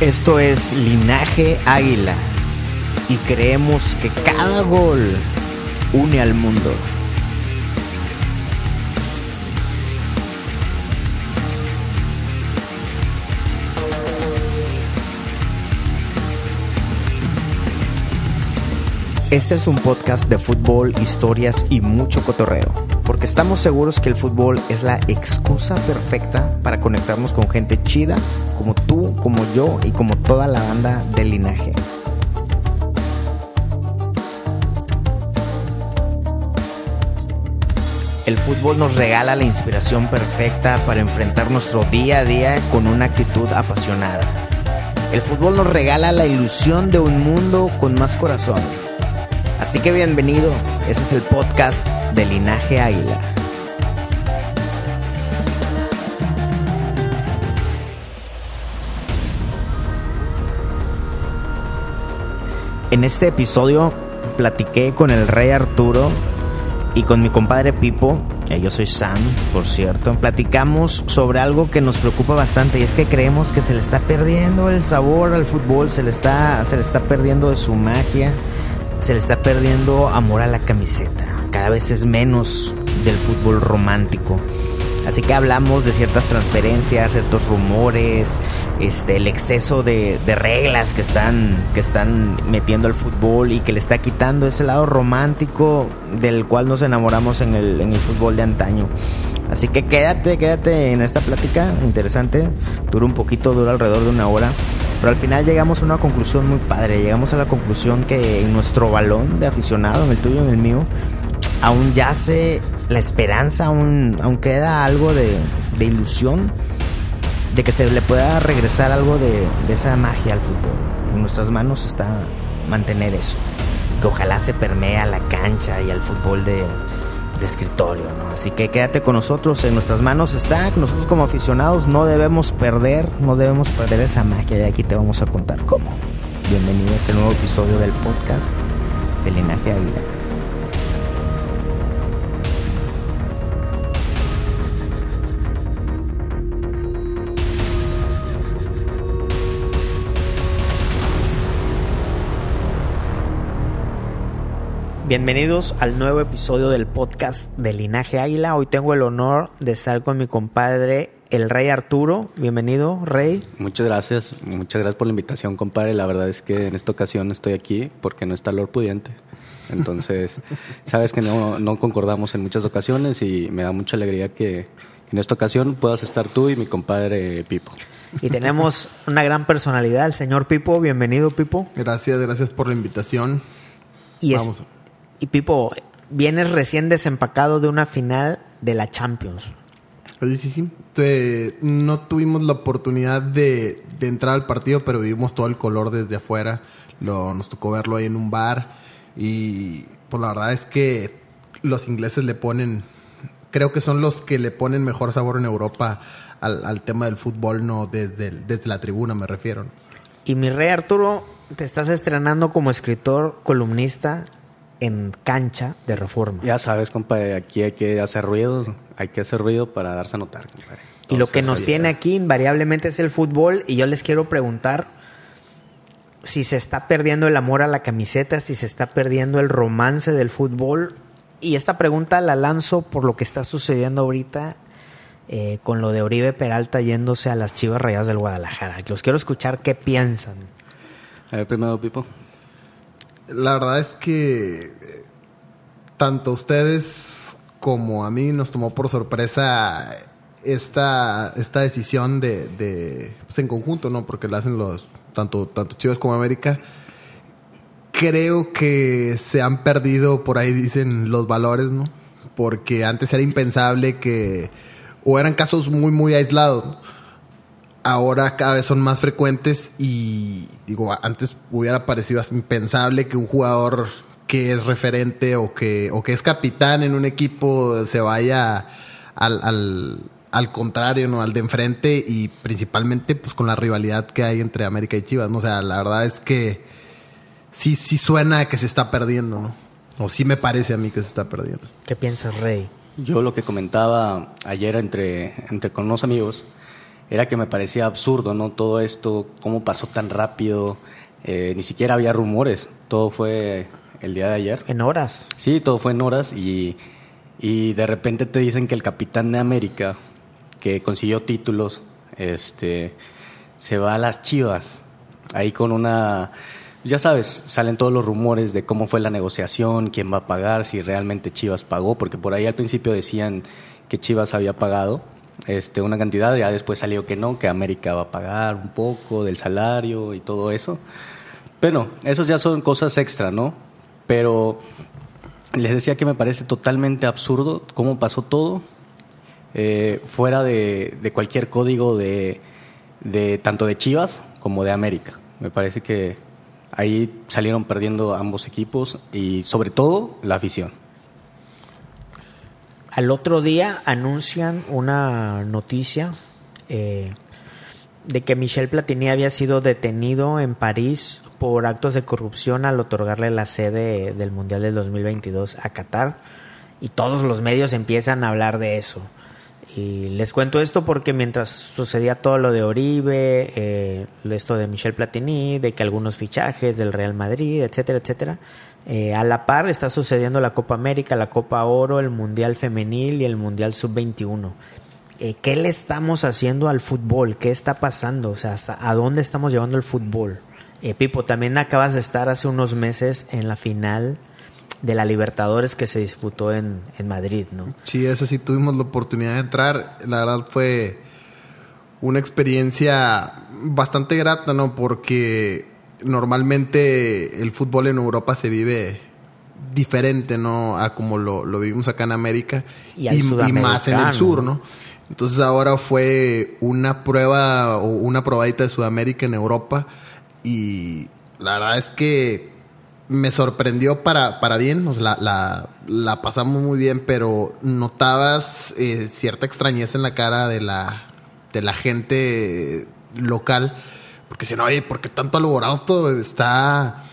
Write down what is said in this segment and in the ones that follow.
Esto es Linaje Águila y creemos que cada gol une al mundo. Este es un podcast de fútbol, historias y mucho cotorreo, porque estamos seguros que el fútbol es la excusa perfecta para conectarnos con gente chida, como tú, como yo y como toda la banda del linaje. El fútbol nos regala la inspiración perfecta para enfrentar nuestro día a día con una actitud apasionada. El fútbol nos regala la ilusión de un mundo con más corazón. Así que bienvenido, este es el podcast de Linaje Águila. En este episodio platiqué con el rey Arturo y con mi compadre Pipo, yo soy Sam, por cierto, platicamos sobre algo que nos preocupa bastante y es que creemos que se le está perdiendo el sabor al fútbol, se le está, se le está perdiendo de su magia, se le está perdiendo amor a la camiseta. Cada vez es menos del fútbol romántico. Así que hablamos de ciertas transferencias, ciertos rumores, este, el exceso de, reglas que están, que están metiendo al fútbol y que le está quitando ese lado romántico del cual nos enamoramos en el, en el fútbol de antaño. Así que quédate, quédate en esta plática interesante. Dura un poquito, dura alrededor de una hora. Pero al final llegamos a una conclusión muy padre. Llegamos a la conclusión que en nuestro balón de aficionado, en el tuyo en el mío, aún yace la esperanza, aún, aún queda algo de, ilusión de que se le pueda regresar algo de, esa magia al fútbol. En nuestras manos está mantener eso. Que ojalá se permee a la cancha y al fútbol de, de escritorio, ¿no? Así que quédate con nosotros, en nuestras manos está, nosotros como aficionados no debemos perder, no debemos perder esa magia y aquí te vamos a contar cómo. Bienvenido a este nuevo episodio del podcast de Linaje Águila. Bienvenidos al nuevo episodio del podcast de Linaje Águila. Hoy tengo el honor de estar con mi compadre, el Rey Arturo. Bienvenido, Rey. Muchas gracias, muchas gracias por la invitación, compadre. La verdad es que en esta ocasión estoy aquí porque no está Lord Pudiente. Entonces, sabes que no, no concordamos en muchas ocasiones y me da mucha alegría que en esta ocasión puedas estar tú y mi compadre Pipo. Y tenemos una gran personalidad, el señor Pipo. Bienvenido, Pipo. Gracias, gracias por la invitación. Y Vamos. Es, y Pipo, vienes recién desempacado de una final de la Champions. Sí, sí, sí. Eh, no tuvimos la oportunidad de, de, entrar al partido, pero vimos todo el color desde afuera. Lo, nos tocó verlo ahí en un bar. Y pues la verdad es que los ingleses le ponen, creo que son los que le ponen mejor sabor en Europa al, al tema del fútbol, no desde, desde la tribuna me refiero. Y mi rey Arturo, te estás estrenando como escritor, columnista en cancha de reforma. Ya sabes, compadre, aquí hay que hacer ruido, hay que hacer ruido para darse a notar, compadre. Entonces, y lo que nos tiene está. aquí invariablemente es el fútbol y yo les quiero preguntar si se está perdiendo el amor a la camiseta, si se está perdiendo el romance del fútbol. Y esta pregunta la lanzo por lo que está sucediendo ahorita eh, con lo de Oribe Peralta yéndose a las Chivas Rayadas del Guadalajara. Los quiero escuchar qué piensan. A ver, primero, Pipo. La verdad es que eh, tanto ustedes como a mí nos tomó por sorpresa esta, esta decisión de, de pues en conjunto, ¿no? Porque la hacen los tanto, tanto Chivas como América. creo que se han perdido, por ahí dicen, los valores, ¿no? Porque antes era impensable que, o eran casos muy, muy aislados. ¿no? Ahora cada vez son más frecuentes y, digo, antes hubiera parecido impensable que un jugador que es referente o que, o que es capitán en un equipo se vaya al, al, al contrario, ¿no? Al de enfrente y principalmente pues con la rivalidad que hay entre América y Chivas, ¿no? O sea, la verdad es que sí, sí suena que se está perdiendo, ¿no? O sí me parece a mí que se está perdiendo. ¿Qué piensas, Rey? Yo lo que comentaba ayer entre, entre con unos amigos era que me parecía absurdo, ¿no? Todo esto, cómo pasó tan rápido, eh, ni siquiera había rumores, todo fue el día de ayer. En horas. Sí, todo fue en horas y, y de repente te dicen que el capitán de América, que consiguió títulos, este, se va a las Chivas, ahí con una ya sabes, salen todos los rumores de cómo fue la negociación, quién va a pagar, si realmente Chivas pagó, porque por ahí al principio decían que Chivas había pagado este, una cantidad, ya después salió que no, que América va a pagar un poco del salario y todo eso. Pero esos ya son cosas extra, ¿no? Pero les decía que me parece totalmente absurdo cómo pasó todo, eh, fuera de, cualquier código de tanto de Chivas como de América. Me parece que Ahí salieron perdiendo ambos equipos y sobre todo la afición. Al otro día anuncian una noticia eh, de que Michel Platini había sido detenido en París por actos de corrupción al otorgarle la sede del Mundial del 2022 a Qatar y todos los medios empiezan a hablar de eso. Y les cuento esto porque mientras sucedía todo lo de Oribe, eh, esto de Michel Platini, de que algunos fichajes del Real Madrid, etcétera, etcétera, eh, a la par está sucediendo la Copa América, la Copa Oro, el Mundial Femenil y el Mundial Sub-21. Eh, ¿Qué le estamos haciendo al fútbol? ¿Qué está pasando? O sea, ¿a dónde estamos llevando el fútbol? Eh, Pipo, también acabas de estar hace unos meses en la final de la Libertadores que se disputó en, en Madrid, ¿no? Sí, esa sí tuvimos la oportunidad de entrar. La verdad fue una experiencia bastante grata, ¿no? Porque normalmente el fútbol en Europa se vive diferente, ¿no? A como lo, lo vivimos acá en América Y y, al y más en el sur, ¿no? Entonces ahora fue una prueba o una probadita de Sudamérica en Europa y la verdad es que me sorprendió para, para bien, la, la, la pasamos muy bien, pero notabas eh, cierta extrañeza en la cara de la, de la gente local, porque si no, oye, ¿por qué tanto alboroto? Está,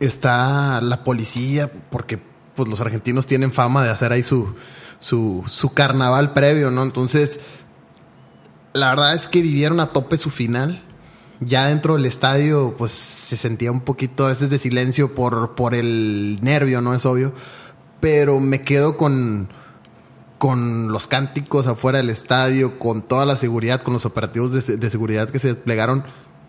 está la policía, porque pues los argentinos tienen fama de hacer ahí su, su, su carnaval previo, ¿no? Entonces, la verdad es que vivieron a tope su final. Ya dentro del estadio, pues se sentía un poquito a veces de silencio por, por el nervio, ¿no? Es obvio. Pero me quedo con, con los cánticos afuera del estadio, con toda la seguridad, con los operativos de, de seguridad que se desplegaron.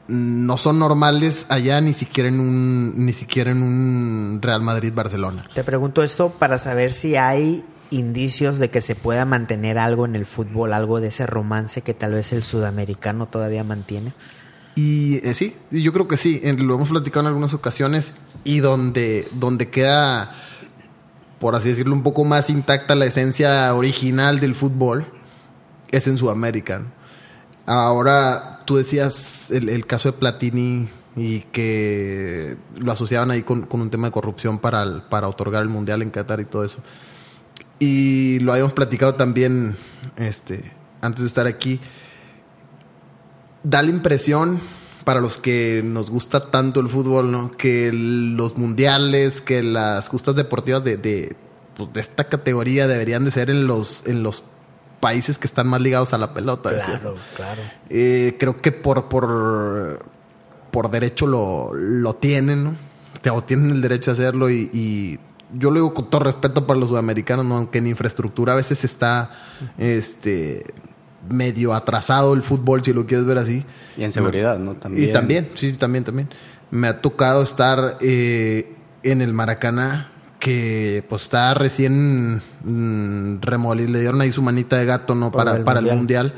No son normales allá ni siquiera en un, ni siquiera en un Real Madrid-Barcelona. Te pregunto esto para saber si hay indicios de que se pueda mantener algo en el fútbol, algo de ese romance que tal vez el sudamericano todavía mantiene. Y eh, sí, yo creo que sí. En- lo hemos platicado en algunas ocasiones. Y donde, donde queda, por así decirlo, un poco más intacta la esencia original del fútbol es en Sudamérica. ¿no? Ahora, tú decías el, caso de Platini y que lo asociaban ahí con, con un tema de corrupción para, para otorgar el mundial en Qatar y todo eso. Y lo habíamos platicado también este, antes de estar aquí da la impresión para los que nos gusta tanto el fútbol, ¿no? Que los mundiales, que las justas deportivas de, de, pues, de esta categoría deberían de ser en los, en los países que están más ligados a la pelota. decías, ¿no? Claro, claro. Eh, creo que por, por, por derecho lo, lo tienen, ¿no? O tienen el derecho a hacerlo y, y yo lo digo con todo respeto para los sudamericanos, ¿no? Aunque en infraestructura a veces está este medio atrasado el fútbol, si lo quieres ver así. Y en seguridad, ¿no? También. Y también, sí, también, también. Me ha tocado estar eh, en el Maracaná, que pues está recién mm, remolido, le dieron ahí su manita de gato, ¿no? Para Para, el para el Mundial.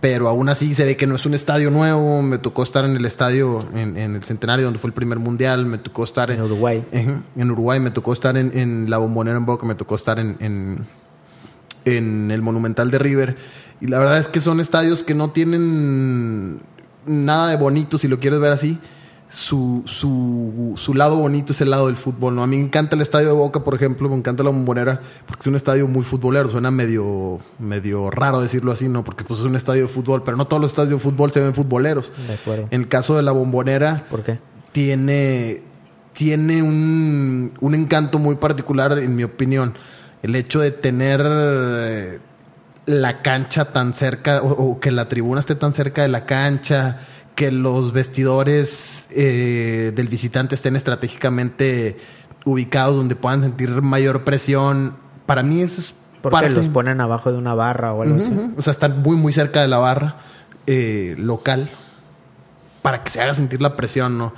Pero aún así se ve que no es un estadio nuevo. Me tocó estar en el estadio, en, en el Centenario, donde fue el primer mundial. Me tocó estar En Uruguay. En Uruguay, me tocó estar en, en la Bombonera en Boca, me tocó estar en, en, en el Monumental de River. Y la verdad es que son estadios que no tienen nada de bonito, si lo quieres ver así. Su, su, su lado bonito es el lado del fútbol, ¿no? A mí me encanta el estadio de Boca, por ejemplo, me encanta la Bombonera, porque es un estadio muy futbolero. Suena medio, medio raro decirlo así, ¿no? Porque pues es un estadio de fútbol, pero no todos los estadios de fútbol se ven futboleros. De acuerdo. En el caso de la Bombonera, ¿Por qué? tiene, tiene un, un encanto muy particular, en mi opinión. El hecho de tener eh, la cancha tan cerca, o, o que la tribuna esté tan cerca de la cancha, que los vestidores eh, del visitante estén estratégicamente ubicados donde puedan sentir mayor presión. Para mí eso es Porque parte- los ponen abajo de una barra o algo así. O sea, están muy, muy cerca de la barra eh, local para que se haga sentir la presión, ¿no?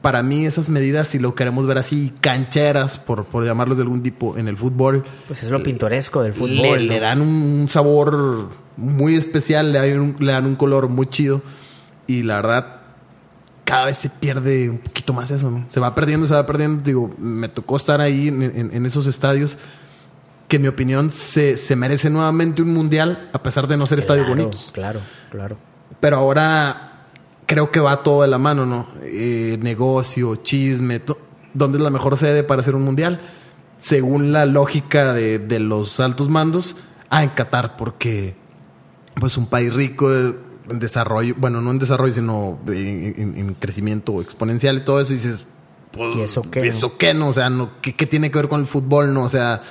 Para mí esas medidas, si lo queremos ver así, cancheras, por, por llamarlos de algún tipo, en el fútbol, Pues es lo pintoresco del fútbol. le ¿no? dan un, un sabor muy especial, le dan, un, le dan un color muy chido y la verdad cada vez se pierde un poquito más eso, ¿no? Se va perdiendo, se va perdiendo. Digo, me tocó estar ahí en, en- en esos estadios que en mi opinión se, se merece nuevamente un mundial a pesar de no ser estadios Claro, bonitos. Claro, claro. Pero ahora creo que va todo de la mano, ¿no? Eh, negocio, chisme, ¿dónde es la mejor sede para hacer un mundial? Según la lógica de, de los altos mandos, ah, en Qatar, porque pues un país rico eh, desarrollo, bueno, no en desarrollo, sino en, en- en crecimiento exponencial y todo eso, y dices, pues, ¿Y eso qué, ¿Eso qué, no? O sea, no, ¿qué, qué tiene que ver con el fútbol, no? O sea,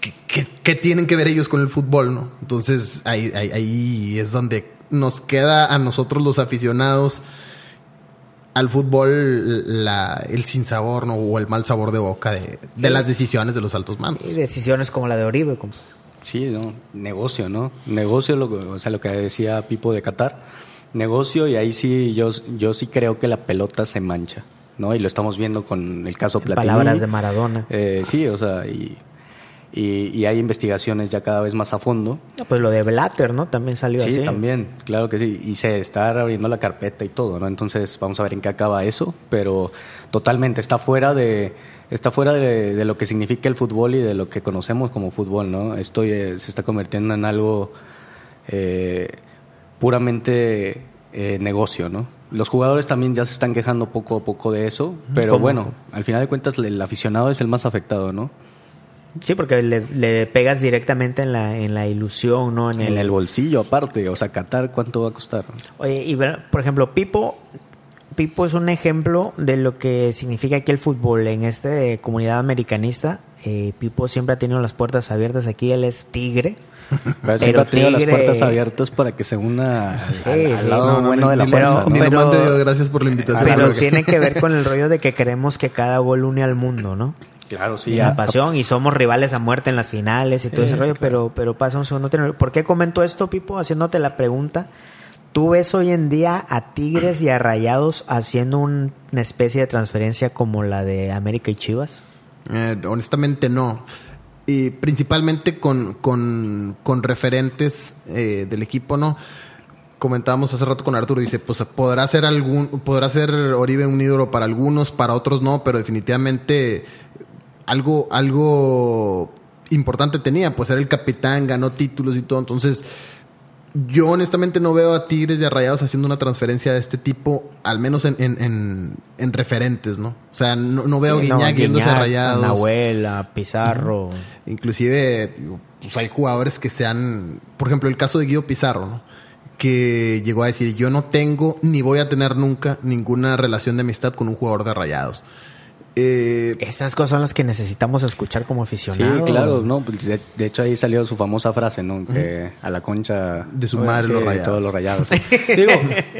¿qué, qué- qué tienen que ver ellos con el fútbol, no? Entonces, ahí, ahí, ahí es donde nos queda a nosotros los aficionados al fútbol la, el sinsabor, ¿no? O el mal sabor de boca de, de las decisiones de los altos mandos. Y decisiones como la de Oribe. como- Sí, ¿no? Negocio, ¿no? Negocio, lo, que- o sea, lo que decía Pipo de Qatar. Negocio y ahí sí, yo, yo sí creo que la pelota se mancha, ¿no? Y lo estamos viendo con el caso Platini. palabras de Maradona. Eh, sí, o sea, y, y, y hay investigaciones ya cada vez más a fondo. Pues lo de Blatter, ¿no? También salió Sí, así. también, claro que sí. Y se está abriendo la carpeta y todo, ¿no? Entonces vamos a ver en qué acaba eso, pero totalmente está fuera de está fuera de, de lo que significa el fútbol y de lo que conocemos como fútbol, ¿no? Esto eh, se está convirtiendo en algo eh, puramente eh, negocio, ¿no? Los jugadores también ya se están quejando poco a poco de eso, pero ¿Cómo? bueno, al final de cuentas el aficionado es el más afectado, ¿no? Sí, porque le, le pegas directamente en la, en la ilusión, ¿no? En el, En el bolsillo aparte, o sea, Qatar, ¿cuánto va a costar? Oye, y por ejemplo, Pipo, Pipo es un ejemplo de lo que significa aquí el fútbol en esta eh, comunidad americanista. Eh, Pipo siempre ha tenido las puertas abiertas aquí, él es tigre. Pero siempre ha tenido las Tigre- puertas abiertas para que se una al, Sí, al- al sí, lado no, bueno no, de la fuerza. pero- ¿no? Pero- nomás te digo gracias por la invitación. Pero tiene que ver con el rollo de que queremos que cada gol une al mundo, ¿no? Claro, sí. y la a- pasión y somos rivales a muerte en las finales y todo ese rollo, pero, pero pasa un segundo. ¿Por qué comento esto, Pipo? Haciéndote la pregunta. ¿Tú ves hoy en día a Tigres y a Rayados haciendo un- una especie de transferencia como la de América y Chivas? Eh, honestamente no. Y principalmente con, con, con referentes eh, del equipo, ¿no? Comentábamos hace rato con Arturo, dice, pues podrá ser algún, podrá ser Oribe un ídolo para algunos, para otros no, pero definitivamente algo, algo importante tenía, pues era el capitán, ganó títulos y todo, entonces yo honestamente no veo a Tigres de Rayados haciendo una transferencia de este tipo, al menos en, en, en, en referentes, ¿no? O sea, no, no veo Sí, a Guiñac no, yéndose a Rayados. Nahuel, a Pizarro. Inclusive, pues hay jugadores que se han... Por ejemplo, el caso de Guido Pizarro, ¿no? Que llegó a decir, yo no tengo ni voy a tener nunca ninguna relación de amistad con un jugador de Rayados. Eh, Esas cosas son las que necesitamos escuchar como Sí, aficionados. claro, no, pues, de, de hecho ahí salió su famosa frase, ¿no? Que a la concha De su madre Sí, los rayados. todos los rayados. digo,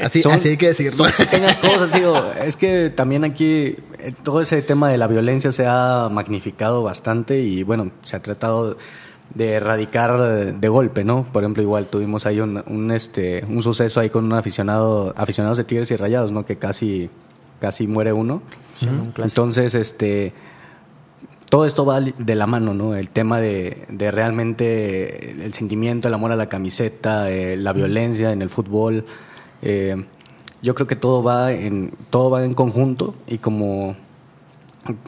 Así- así hay que decirlo. Son pequeñas cosas, digo, es que también aquí eh, todo ese tema de la violencia se ha magnificado bastante y bueno, se ha tratado de erradicar de golpe, ¿no? Por ejemplo, igual tuvimos ahí un, un, este un suceso ahí con un aficionado, aficionados de Tigres y Rayados, ¿no? Que casi casi muere uno. Sí, un clásico. Entonces, este todo esto va de la mano, ¿no? El tema de, de realmente el sentimiento, el amor a la camiseta, eh, la violencia en el fútbol. Eh, yo creo que todo va en todo va en conjunto y como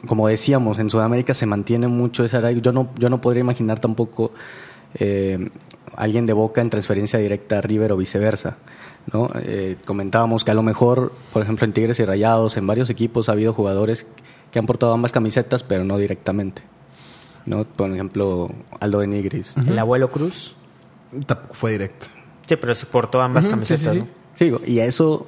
como decíamos en Sudamérica se mantiene mucho esa yo no yo no podría imaginar tampoco eh, alguien de Boca en transferencia directa a River o viceversa no eh, comentábamos que a lo mejor por ejemplo en Tigres y Rayados en varios equipos ha habido jugadores que han portado ambas camisetas pero no directamente no por ejemplo Aldo de Nigris. El abuelo Cruz. Fue directo. Sí pero se portó ambas camisetas sí, sí, y eso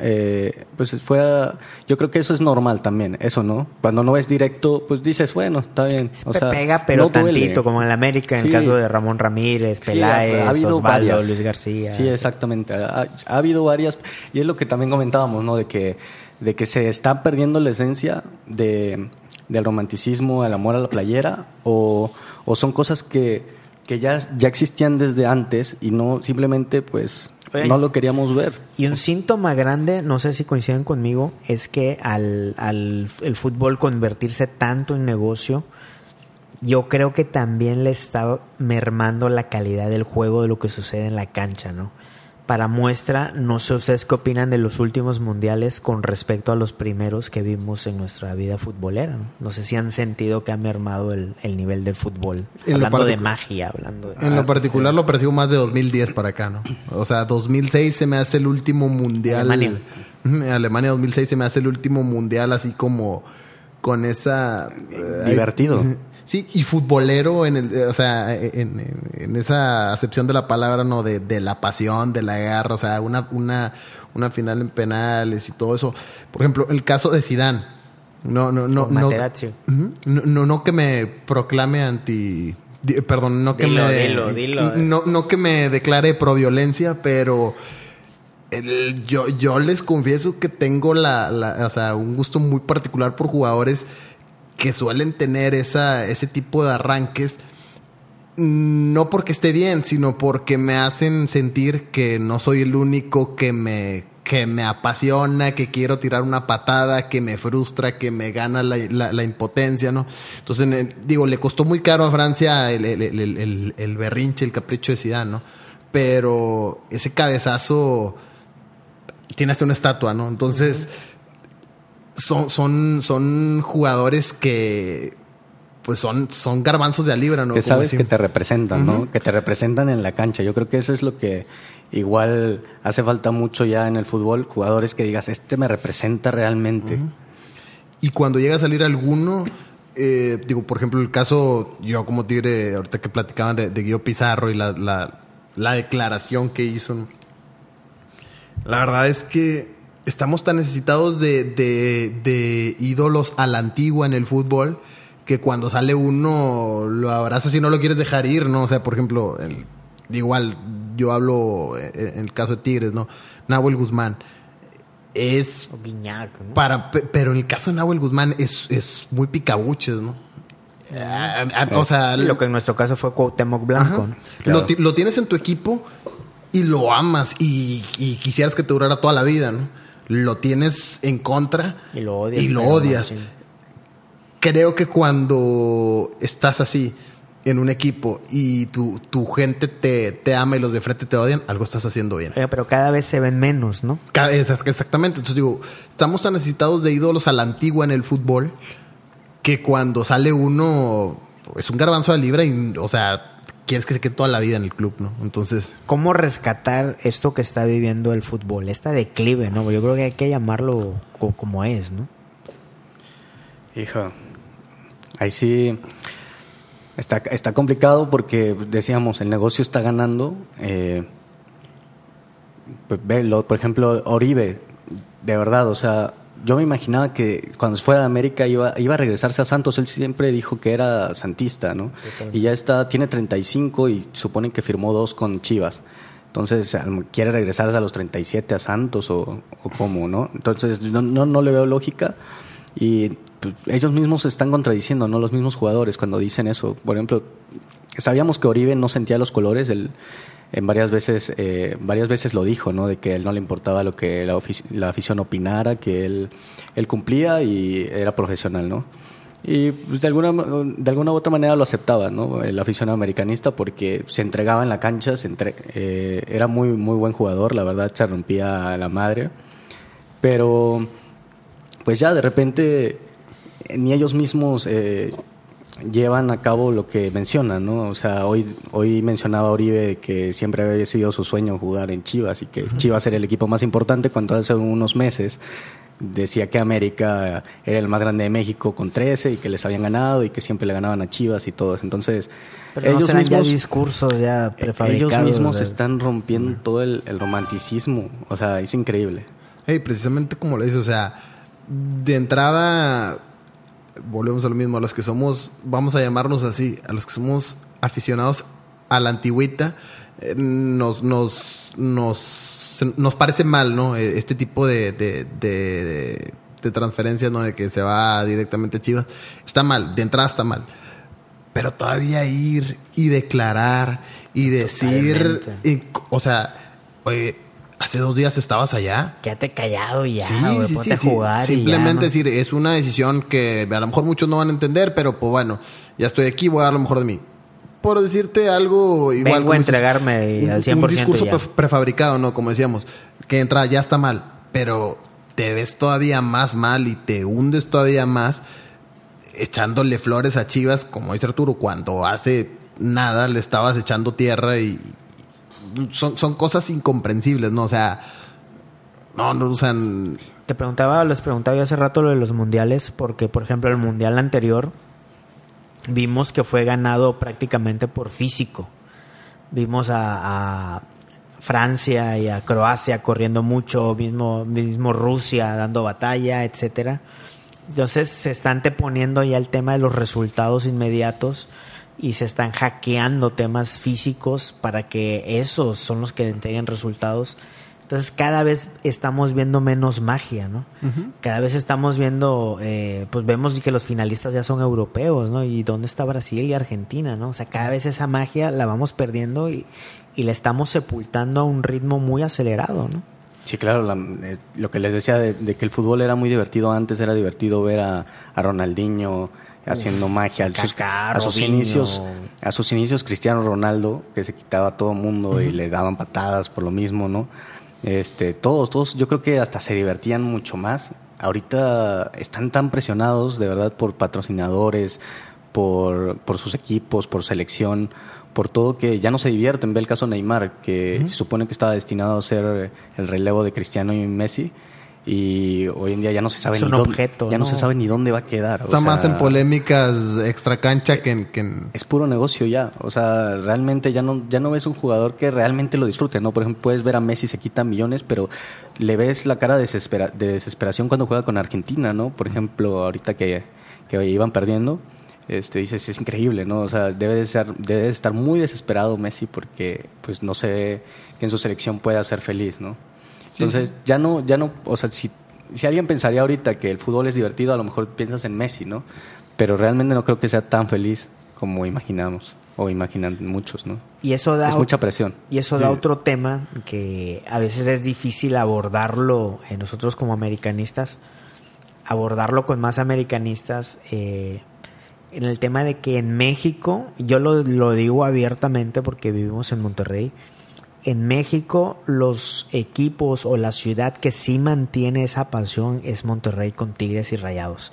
eh, pues fuera, yo creo que eso es normal también, eso, ¿no? Cuando no es directo, pues dices, bueno, está bien. O sea, pega, pero tantito, como en la América, en el caso de Ramón Ramírez, Peláez, ha, habido Osvaldo, Luis García. Sí, exactamente. Ha, habido varias, y es lo que también comentábamos, ¿no? De que, de que se está perdiendo la esencia de, del romanticismo, el amor a la playera, o, o son cosas que, que ya, ya existían desde antes y no simplemente, pues no lo queríamos ver. Y un síntoma grande, no sé si coinciden conmigo, es que al, al el fútbol convertirse tanto en negocio, yo creo que también le está mermando la calidad del juego de lo que sucede en la cancha, ¿no? Para muestra, no sé ustedes qué opinan de los últimos mundiales con respecto a los primeros que vimos en nuestra vida futbolera. No, sé si han sentido que ha mermado el, nivel del fútbol. hablando de magia, hablando En lo particular lo percibo más de 2010 para acá, ¿no? O sea, 2006 se me hace el último mundial. Alemania. Alemania 2006 se me hace el último mundial así como con esa... Eh, Divertido. Sí, y futbolero en el, o sea, en, esa acepción de la palabra, ¿no? De, la pasión, de la guerra, o sea, una, una, una final en penales y todo eso. Por ejemplo, el caso de Sidán. No, no, no, no, no, no, que me proclame anti, perdón, no que me, dilo, dilo. no, no que me declare pro violencia, pero el, yo, yo les confieso que tengo la, la, o sea, un gusto muy particular por jugadores que suelen tener esa, ese tipo de arranques, no porque esté bien, sino porque me hacen sentir que no soy el único que me, que me apasiona, que quiero tirar una patada, que me frustra, que me gana la, impotencia, ¿no? Entonces, digo, le costó muy caro a Francia el, el, berrinche, el capricho de Zidane, ¿no? Pero ese cabezazo tiene hasta una estatua, ¿no? Entonces, son, son, son jugadores que pues son, son garbanzos de a libra, ¿no? Que sabes que te representan, ¿no? Que te representan en la cancha. Yo creo que eso es lo que igual hace falta mucho ya en el fútbol, jugadores que digas, este me representa realmente. Y cuando llega a salir alguno, eh, digo, por ejemplo, el caso, yo como Tigre, ahorita que platicaban de, de Guido Pizarro y la, la, la declaración que hizo, la verdad es que estamos tan necesitados de, de, ídolos a la antigua en el fútbol que cuando sale uno lo abrazas y no lo quieres dejar ir, ¿no? O sea, por ejemplo, el, igual yo hablo en el caso de Tigres, ¿no? Nahuel Guzmán es ¿no? para pero en el caso de Nahuel Guzmán es, es muy picabuches, ¿no? o sea, lo que en nuestro caso fue Cuauhtémoc Blanco. Lo, lo, tienes en tu equipo y lo amas y, y quisieras que te durara toda la vida, ¿no? Lo tienes en contra y lo odias. Y lo odias. Creo que cuando estás así en un equipo y tu, tu gente te, te, ama y los de frente te odian, algo estás haciendo bien. Pero cada vez se ven menos, ¿no? Exactamente. Entonces digo, estamos tan necesitados de ídolos a la antigua en el fútbol que cuando sale uno es un garbanzo de libra y, o sea, quieres que se quede toda la vida en el club, ¿no? Entonces. ¿Cómo rescatar esto que está viviendo el fútbol? Esta declive, ¿no? Yo creo que hay que llamarlo como es, ¿no? Hijo, ahí sí está, está complicado porque decíamos, el negocio está ganando. Eh, pues, por ejemplo, Oribe, de verdad, o sea, yo me imaginaba que cuando fuera de América iba, iba a regresarse a Santos. Él siempre dijo que era santista, ¿no? Y ya está, tiene 35 y suponen que firmó dos con Chivas. Entonces, ¿quiere regresarse a los 37 a Santos o, o cómo, no? Entonces, no, no, no le veo lógica. Y pues, ellos mismos se están contradiciendo, ¿no? Los mismos jugadores cuando dicen eso. Por ejemplo, sabíamos que Oribe no sentía los colores. El, en varias veces, eh, varias veces lo dijo, ¿no? De que él no le importaba lo que la, la, afición opinara, que él, él cumplía y era profesional, ¿no? Y pues, de, alguna, de alguna u otra manera lo aceptaba, ¿no? El aficionado americanista porque se entregaba en la cancha, se entre, eh, era muy, muy buen jugador, la verdad se rompía la madre. Pero pues ya de repente ni ellos mismos eh, llevan a cabo lo que mencionan, ¿no? O sea, hoy, hoy mencionaba Oribe que siempre había sido su sueño jugar en Chivas y que Chivas era el equipo más importante cuando hace unos meses decía que América era el más grande de México con 13 y que les habían ganado y que siempre le ganaban a Chivas y todo Entonces, ellos mismos ya discursos ya prefabricados. Ellos mismos están rompiendo todo el, romanticismo, o sea, es increíble. Hey, precisamente como lo dice, o sea, de entrada volvemos a lo mismo, a los que somos, vamos a llamarnos así, a los que somos aficionados a la antigüita, eh, nos, nos, nos, nos parece mal, ¿no? Eh, este tipo de, de, de, de transferencias, ¿no? De que se va directamente a Chivas. Está mal, de entrada está mal. Pero todavía ir y declarar y decir, o sea, oye, Hace dos días estabas allá. Quédate callado y ya, sí, a jugar. Simplemente decir, es una decisión que a lo mejor muchos no van a entender, pero pues bueno, ya estoy aquí, voy a dar lo mejor de mí. Por decirte algo igual. Vengo a entregarme al 100%. Un discurso prefabricado, ¿no? Como decíamos, que entra, ya está mal, pero te ves todavía más mal y te hundes todavía más echándole flores a Chivas, como dice Arturo, cuando hace nada le estabas echando tierra y, son, cosas incomprensibles, ¿no? O sea, no, no usan... Te preguntaba, les preguntaba yo hace rato lo de los mundiales, porque, por ejemplo, el mundial anterior vimos que fue ganado prácticamente por físico. Vimos a, Francia y a Croacia corriendo mucho, mismo, mismo Rusia dando batalla, etcétera. Entonces se están poniendo ya el tema de los resultados inmediatos y se están hackeando temas físicos para que esos son los que entreguen resultados. Entonces cada vez estamos viendo menos magia, ¿no? Cada vez estamos viendo, eh, pues vemos que los finalistas ya son europeos, ¿no? Y dónde está Brasil y Argentina, ¿no? O sea, cada vez esa magia la vamos perdiendo y, y la estamos sepultando a un ritmo muy acelerado, ¿no? Sí, claro, eh, lo que les decía de, que el fútbol era muy divertido antes, era divertido ver a, a Ronaldinho, haciendo magia. a sus inicios, a sus inicios Cristiano Ronaldo, que se quitaba a todo mundo y le daban patadas por lo mismo, ¿no? Este, todos, todos, yo creo que hasta se divertían mucho más. Ahorita están tan presionados, de verdad, por patrocinadores, por, por sus equipos, por selección, por todo que ya no se divierten. Ve el caso Neymar, que se supone que estaba destinado a ser el relevo de Cristiano y Messi y hoy en día ya no se sabe ni dónde, ya ¿no? se sabe ni dónde va a quedar. Está más en polémicas extra cancha que en, Es puro negocio ya. O sea, realmente ya no, ya no ves un jugador que realmente lo disfrute, ¿no? Por ejemplo, puedes ver a Messi se quita millones, pero le ves la cara de, de desesperación cuando juega con Argentina, ¿no? Por ejemplo, ahorita que, que iban perdiendo, este, dices, es increíble, ¿no? O sea, debe de, ser, debe de estar muy desesperado Messi porque pues no se ve que en su selección pueda ser feliz, ¿no? Entonces, ya no, ya no, o sea, si, si alguien pensaría ahorita que el fútbol es divertido, a lo mejor piensas en Messi, ¿no? Pero realmente no creo que sea tan feliz como imaginamos o imaginan muchos, ¿no? Y eso da es mucha presión. Y eso da otro tema que a veces es difícil abordarlo en nosotros como americanistas, abordarlo con más americanistas eh, en el tema de que en México, yo lo, lo digo abiertamente porque vivimos en Monterrey, en México los equipos o la ciudad que sí mantiene esa pasión es Monterrey con Tigres y Rayados.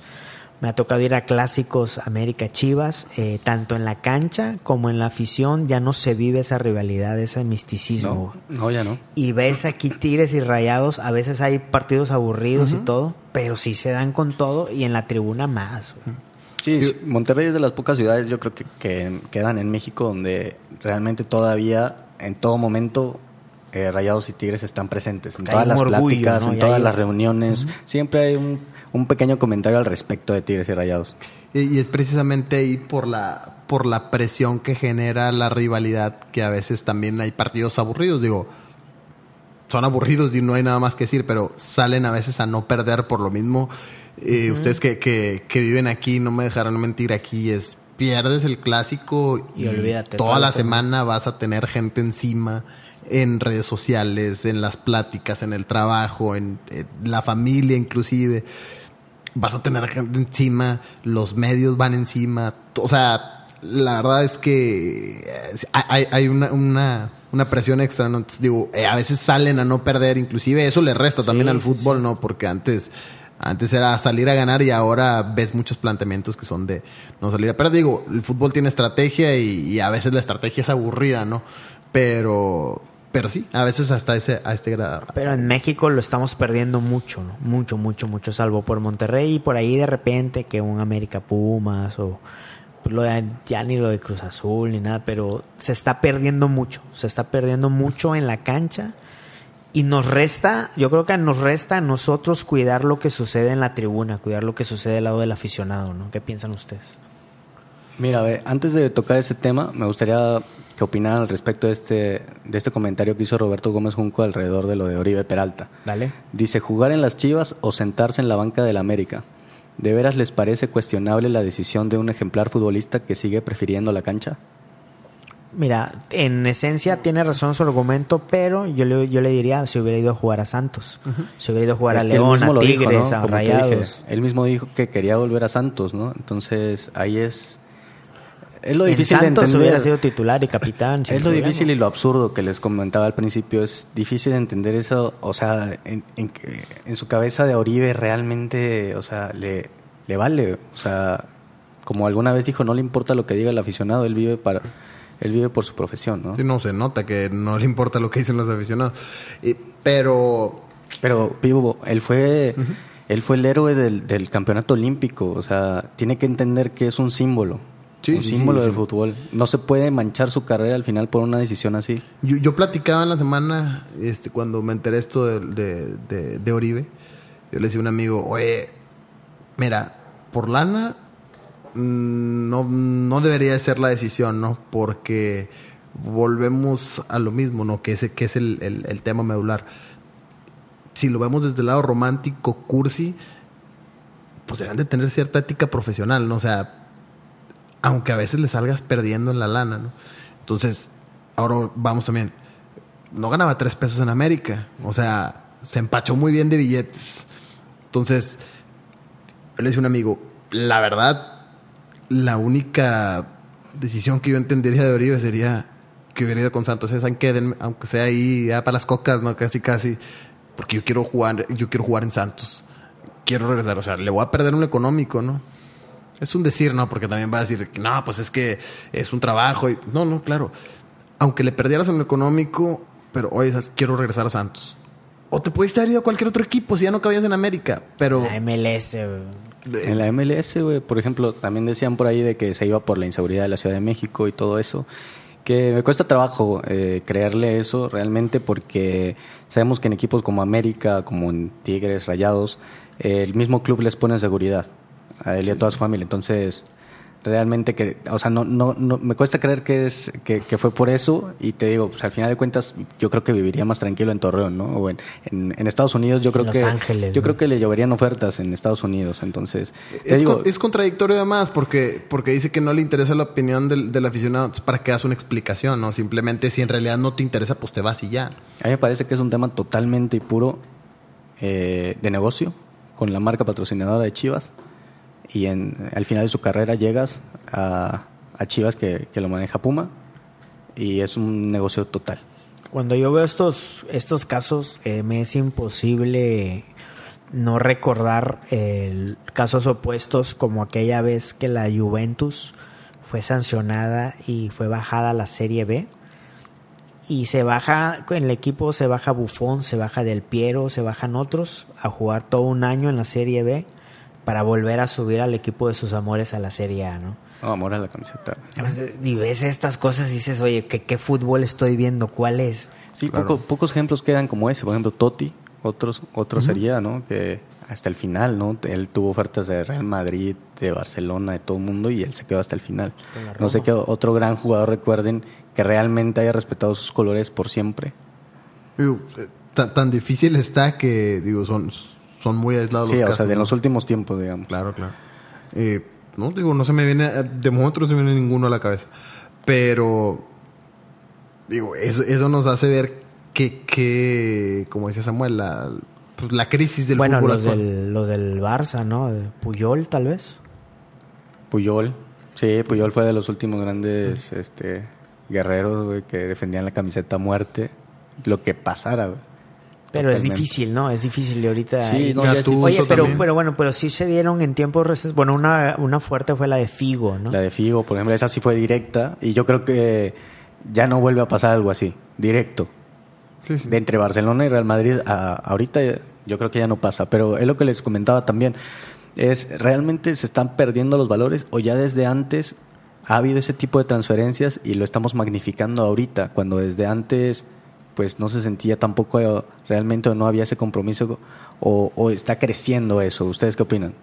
Me ha tocado ir a clásicos América Chivas, eh, tanto en la cancha como en la afición, ya no se vive esa rivalidad, ese misticismo. No, ya no. Y ves aquí Tigres y Rayados, a veces hay partidos aburridos y todo, pero sí se dan con todo y en la tribuna más. Sí, Monterrey es de las pocas ciudades, yo creo que, que quedan en México donde realmente todavía en todo momento eh, Rayados y Tigres están presentes en todas las pláticas, en todas las reuniones. Siempre hay un, un, pequeño comentario al respecto de Tigres y Rayados. Y, es precisamente ahí por la, por la presión que genera la rivalidad, que a veces también hay partidos aburridos. Digo, son aburridos y no hay nada más que decir, pero salen a veces a no perder por lo mismo. Eh, ustedes que, que, que viven aquí, no me dejarán mentir, aquí es pierdes el clásico y, toda la semana vas a tener gente encima en redes sociales, en las pláticas, en el trabajo, en, la familia inclusive. vas a tener gente encima, los medios van encima, o sea, la verdad es que eh, hay, hay una, una, una, presión extra, ¿no? Entonces, digo, eh, a veces salen a no perder, inclusive eso le resta también al fútbol, ¿no? Porque antes antes era salir a ganar y ahora ves muchos planteamientos que son de no salir a perder. Digo, el fútbol tiene estrategia y, a veces la estrategia es aburrida, ¿no? Pero, pero sí, a veces hasta ese, a este grado. Pero en México lo estamos perdiendo mucho, ¿no? Mucho, mucho, mucho, salvo por Monterrey y por ahí de repente que un América Pumas o pues, lo de, ya ni lo de Cruz Azul ni nada, pero se está perdiendo mucho, se está perdiendo mucho en la cancha y nos resta, yo creo que nos resta a nosotros cuidar lo que sucede en la tribuna, cuidar lo que sucede al lado del aficionado, ¿no? ¿Qué piensan ustedes? Mira, antes de tocar ese tema, me gustaría que opinaran al respecto de este, de este comentario que hizo Roberto Gómez Junco alrededor de lo de Oribe Peralta. Dale. Dice, jugar en las Chivas o sentarse en la banca del América. ¿De veras les parece cuestionable la decisión de un ejemplar futbolista que sigue prefiriendo la cancha? Mira, en esencia tiene razón su argumento, pero yo le, yo le diría si hubiera ido a jugar a Santos, si hubiera ido a jugar a León, a Tigres, a Rayados. él mismo dijo que quería volver a Santos, ¿no? Entonces ahí es es lo difícil de entender. hubiera sido titular y capitán. Es lo difícil y lo absurdo que les comentaba al principio. Es difícil de entender eso. O sea, en, en, su cabeza de Oribe realmente, o sea, le, le vale. O sea, como alguna vez dijo, no le importa lo que diga el aficionado. Él vive para él vive por su profesión, ¿no? Sí, no se nota que no le importa lo que dicen los aficionados. pero. Pero, Pivo, él fue. Él fue el héroe del, campeonato olímpico. O sea, tiene que entender que es un símbolo. un símbolo del fútbol. No se puede manchar su carrera al final por una decisión así. Yo, yo platicaba en la semana, este, cuando me enteré esto de, de, de Oribe. Yo le decía a un amigo, oye, mira, por lana no, no debería ser la decisión, ¿no? Porque volvemos a lo mismo, ¿no? Que, que es el, el, tema medular. Si lo vemos desde el lado romántico, cursi, pues deben de tener cierta ética profesional, ¿no? O sea, aunque a veces le salgas perdiendo en la lana, ¿no? Entonces, ahora vamos también. No ganaba tres pesos en América. O sea, se empachó muy bien de billetes. Entonces, le a un amigo, la verdad, la única decisión que yo entendería de Oribe sería que hubiera ido con Santos. ¿Saben qué? aunque sea ahí ya para las cocas, ¿no? Casi, casi. Porque yo quiero jugar, yo quiero jugar en Santos. Quiero regresar. O sea, le voy a perder un económico, ¿no? Es un decir, ¿no? Porque también va a decir, no, pues es que es un trabajo. Y... No, no, claro. Aunque le perdieras un económico, pero oye, quiero regresar a Santos. O te pudiste haber ido a cualquier otro equipo si ya no cabías en América, pero... La MLS, En la MLS, güey, por ejemplo, también decían por ahí de que se iba por la inseguridad de la Ciudad de México y todo eso. Que me cuesta trabajo eh, creerle eso realmente porque sabemos que en equipos como América, como en Tigres, Rayados, el mismo club les pone seguridad a él y a toda su familia. Entonces, realmente que, o sea, no, no, no me cuesta creer que es que, fue por eso y te digo, pues al final de cuentas yo creo que viviría más tranquilo en Torreón, ¿no? O en, en, Estados Unidos yo creo que Ángeles, yo creo que le lloverían ofertas en Estados Unidos, entonces es, es contradictorio además porque porque dice que no le interesa la opinión del, del aficionado, para que hagas una explicación, ¿no? Simplemente si en realidad no te interesa, pues te vas y ya. A mí me parece que es un tema totalmente puro eh, de negocio con la marca patrocinadora de Chivas y en, al final de su carrera llegas a, Chivas que, lo maneja Puma y es un negocio total. Cuando yo veo estos, estos casos eh, me es imposible no recordar el, casos opuestos como aquella vez que la Juventus fue sancionada y fue bajada a la Serie B y se baja, en el equipo se baja Bufón, se baja Del Piero, se bajan otros a jugar todo un año en la Serie B para volver a subir al equipo de sus amores a la Serie A, ¿no? amor a la camiseta. y ves estas cosas y dices, oye, ¿qué, qué fútbol estoy viendo? ¿Cuál es? Sí, pocos ejemplos quedan como ese. Por ejemplo, Totti, otros, otro sería, ¿no? Que hasta el final, ¿no? Él tuvo ofertas de Real Madrid, de Barcelona, de todo el mundo y él se quedó hasta el final. No sé qué otro gran jugador recuerden que realmente haya respetado sus colores por siempre. Eh, tan difícil está que, digo, son son muy aislados los casos. o sea, de los últimos tiempos, digamos. Claro, claro. Eh, no, digo, no se me viene, de momento no se me viene ninguno a la cabeza. Pero, digo, eso, eso nos hace ver que, que como decía Samuel, pues, la crisis del bueno, fútbol los actual. del, los del Barça, ¿no? De Puyol, tal vez. Puyol. Sí, Puyol fue de los últimos grandes este, guerreros güey, que defendían la camiseta a muerte. Lo que pasara. güey. Pero es difícil, ¿no? Es difícil de ahorita. Sí, no, ya Oye, pero, pero bueno, pero sí se dieron en tiempos recientes. Bueno, una, una fuerte fue la de Figo, ¿no? La de Figo, por ejemplo, esa sí fue directa. Y yo creo que ya no vuelve a pasar algo así. Directo. Sí, sí. De entre Barcelona y Real Madrid, a- ahorita yo creo que ya no pasa. Pero es lo que les comentaba también. Es, ¿realmente se están perdiendo los valores o ya desde antes ha habido ese tipo de transferencias y lo estamos magnificando ahorita? Cuando desde antes pues no se sentía tampoco eh, realmente o no había ese compromiso o, o está creciendo eso. ¿Ustedes qué opinan?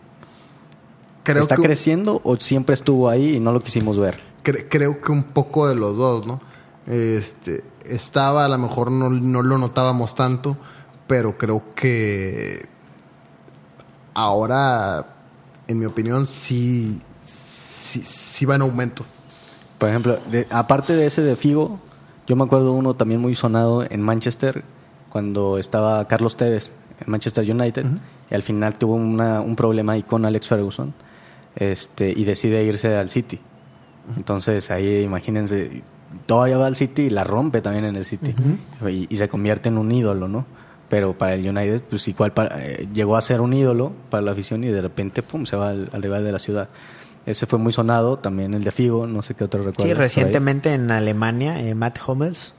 Creo ¿Está que- creciendo o siempre estuvo ahí y no lo quisimos ver? Cre- creo que un poco de los dos, ¿no? Este, estaba, a lo mejor no, no lo notábamos tanto, pero creo que ahora, en mi opinión, sí, sí, sí va en aumento. Por ejemplo, de- aparte de ese de Figo, yo me acuerdo uno también muy sonado en Manchester, cuando estaba Carlos Tevez en Manchester United, y al final tuvo una- un problema ahí con Alex Ferguson, este, y decide irse al City. Entonces ahí imagínense, todavía va al City y la rompe también en el City, y, y se convierte en un ídolo, ¿no? Pero para el United, pues igual para- eh, llegó a ser un ídolo para la afición y de repente, pum, se va al, al rival de la ciudad. Ese fue muy sonado, también el de Figo, no sé qué otro recuerdo. Sí, recientemente en Alemania, eh, Matt Hummels,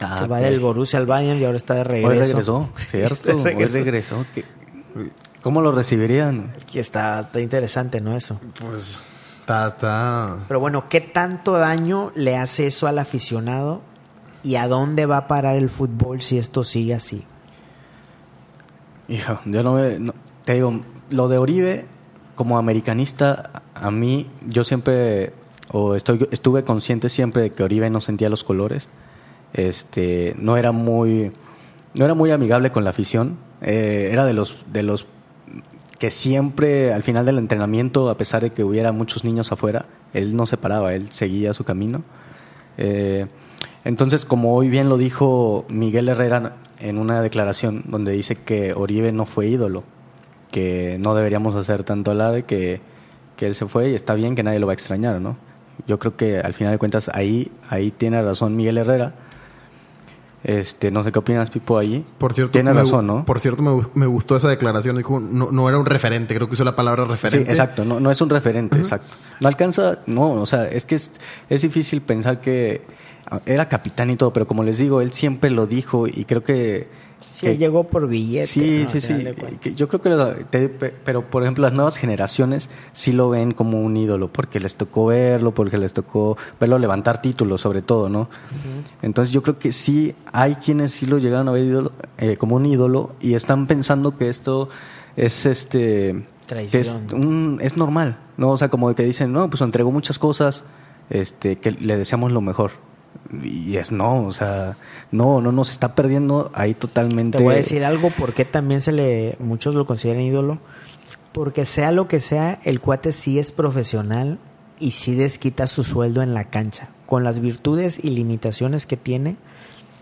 Ah, que va del Borussia al Bayern y ahora está de regreso. Hoy regresó, ¿cierto? Hoy regresó. Hoy regresó. ¿Qué- ¿Cómo lo recibirían? Está, está interesante, ¿no? Eso. Pues está, está. Pero bueno, ¿qué tanto daño le hace eso al aficionado? ¿Y a dónde va a parar el fútbol si esto sigue así? Hijo, yo no, me- no- te digo, lo de Oribe, como americanista, a mí, yo siempre, o estoy, estuve consciente siempre de que Oribe no sentía los colores. Este, no era muy, no era muy amigable con la afición. Eh, era de los, de los que siempre, al final del entrenamiento, a pesar de que hubiera muchos niños afuera, él no se paraba, él seguía su camino. Eh, entonces, como hoy bien lo dijo Miguel Herrera en una declaración donde dice que Oribe no fue ídolo, que no deberíamos hacer tanto alarde, que, que él se fue y está bien que nadie lo va a extrañar, ¿no? Yo creo que al final de cuentas ahí, ahí tiene razón Miguel Herrera. Este, no sé qué opinas, Pipo, ahí. Por cierto, Tiene razón, ¿no? Por cierto, me, me gustó esa declaración. Dijo, no, no era un referente, creo que usó la palabra Sí, referente. exacto, no, no es un referente, exacto. No alcanza, no, o sea, es que es, es difícil pensar que era capitán y todo, pero como les digo, él siempre lo dijo y creo que... Sí, que- llegó por billete. Sí, ¿no? sí, sí. yo creo que, lo- te- pe- pero por ejemplo, las nuevas generaciones sí lo ven como un ídolo, porque les tocó verlo, porque les tocó verlo levantar títulos, sobre todo, ¿no? Entonces yo creo que sí hay quienes sí lo llegaron a ver ídolo, eh, como un ídolo y están pensando que esto es este que es, un, es normal, ¿no? O sea, como que dicen, no, pues entregó muchas cosas, este, que le deseamos lo mejor. Y es no, o sea, no, no, no, se está perdiendo ahí totalmente. Te voy a decir algo, porque también se le, muchos lo consideran ídolo. Porque sea lo que sea, el cuate sí es profesional y sí desquita su sueldo en la cancha. Con las virtudes y limitaciones que tiene,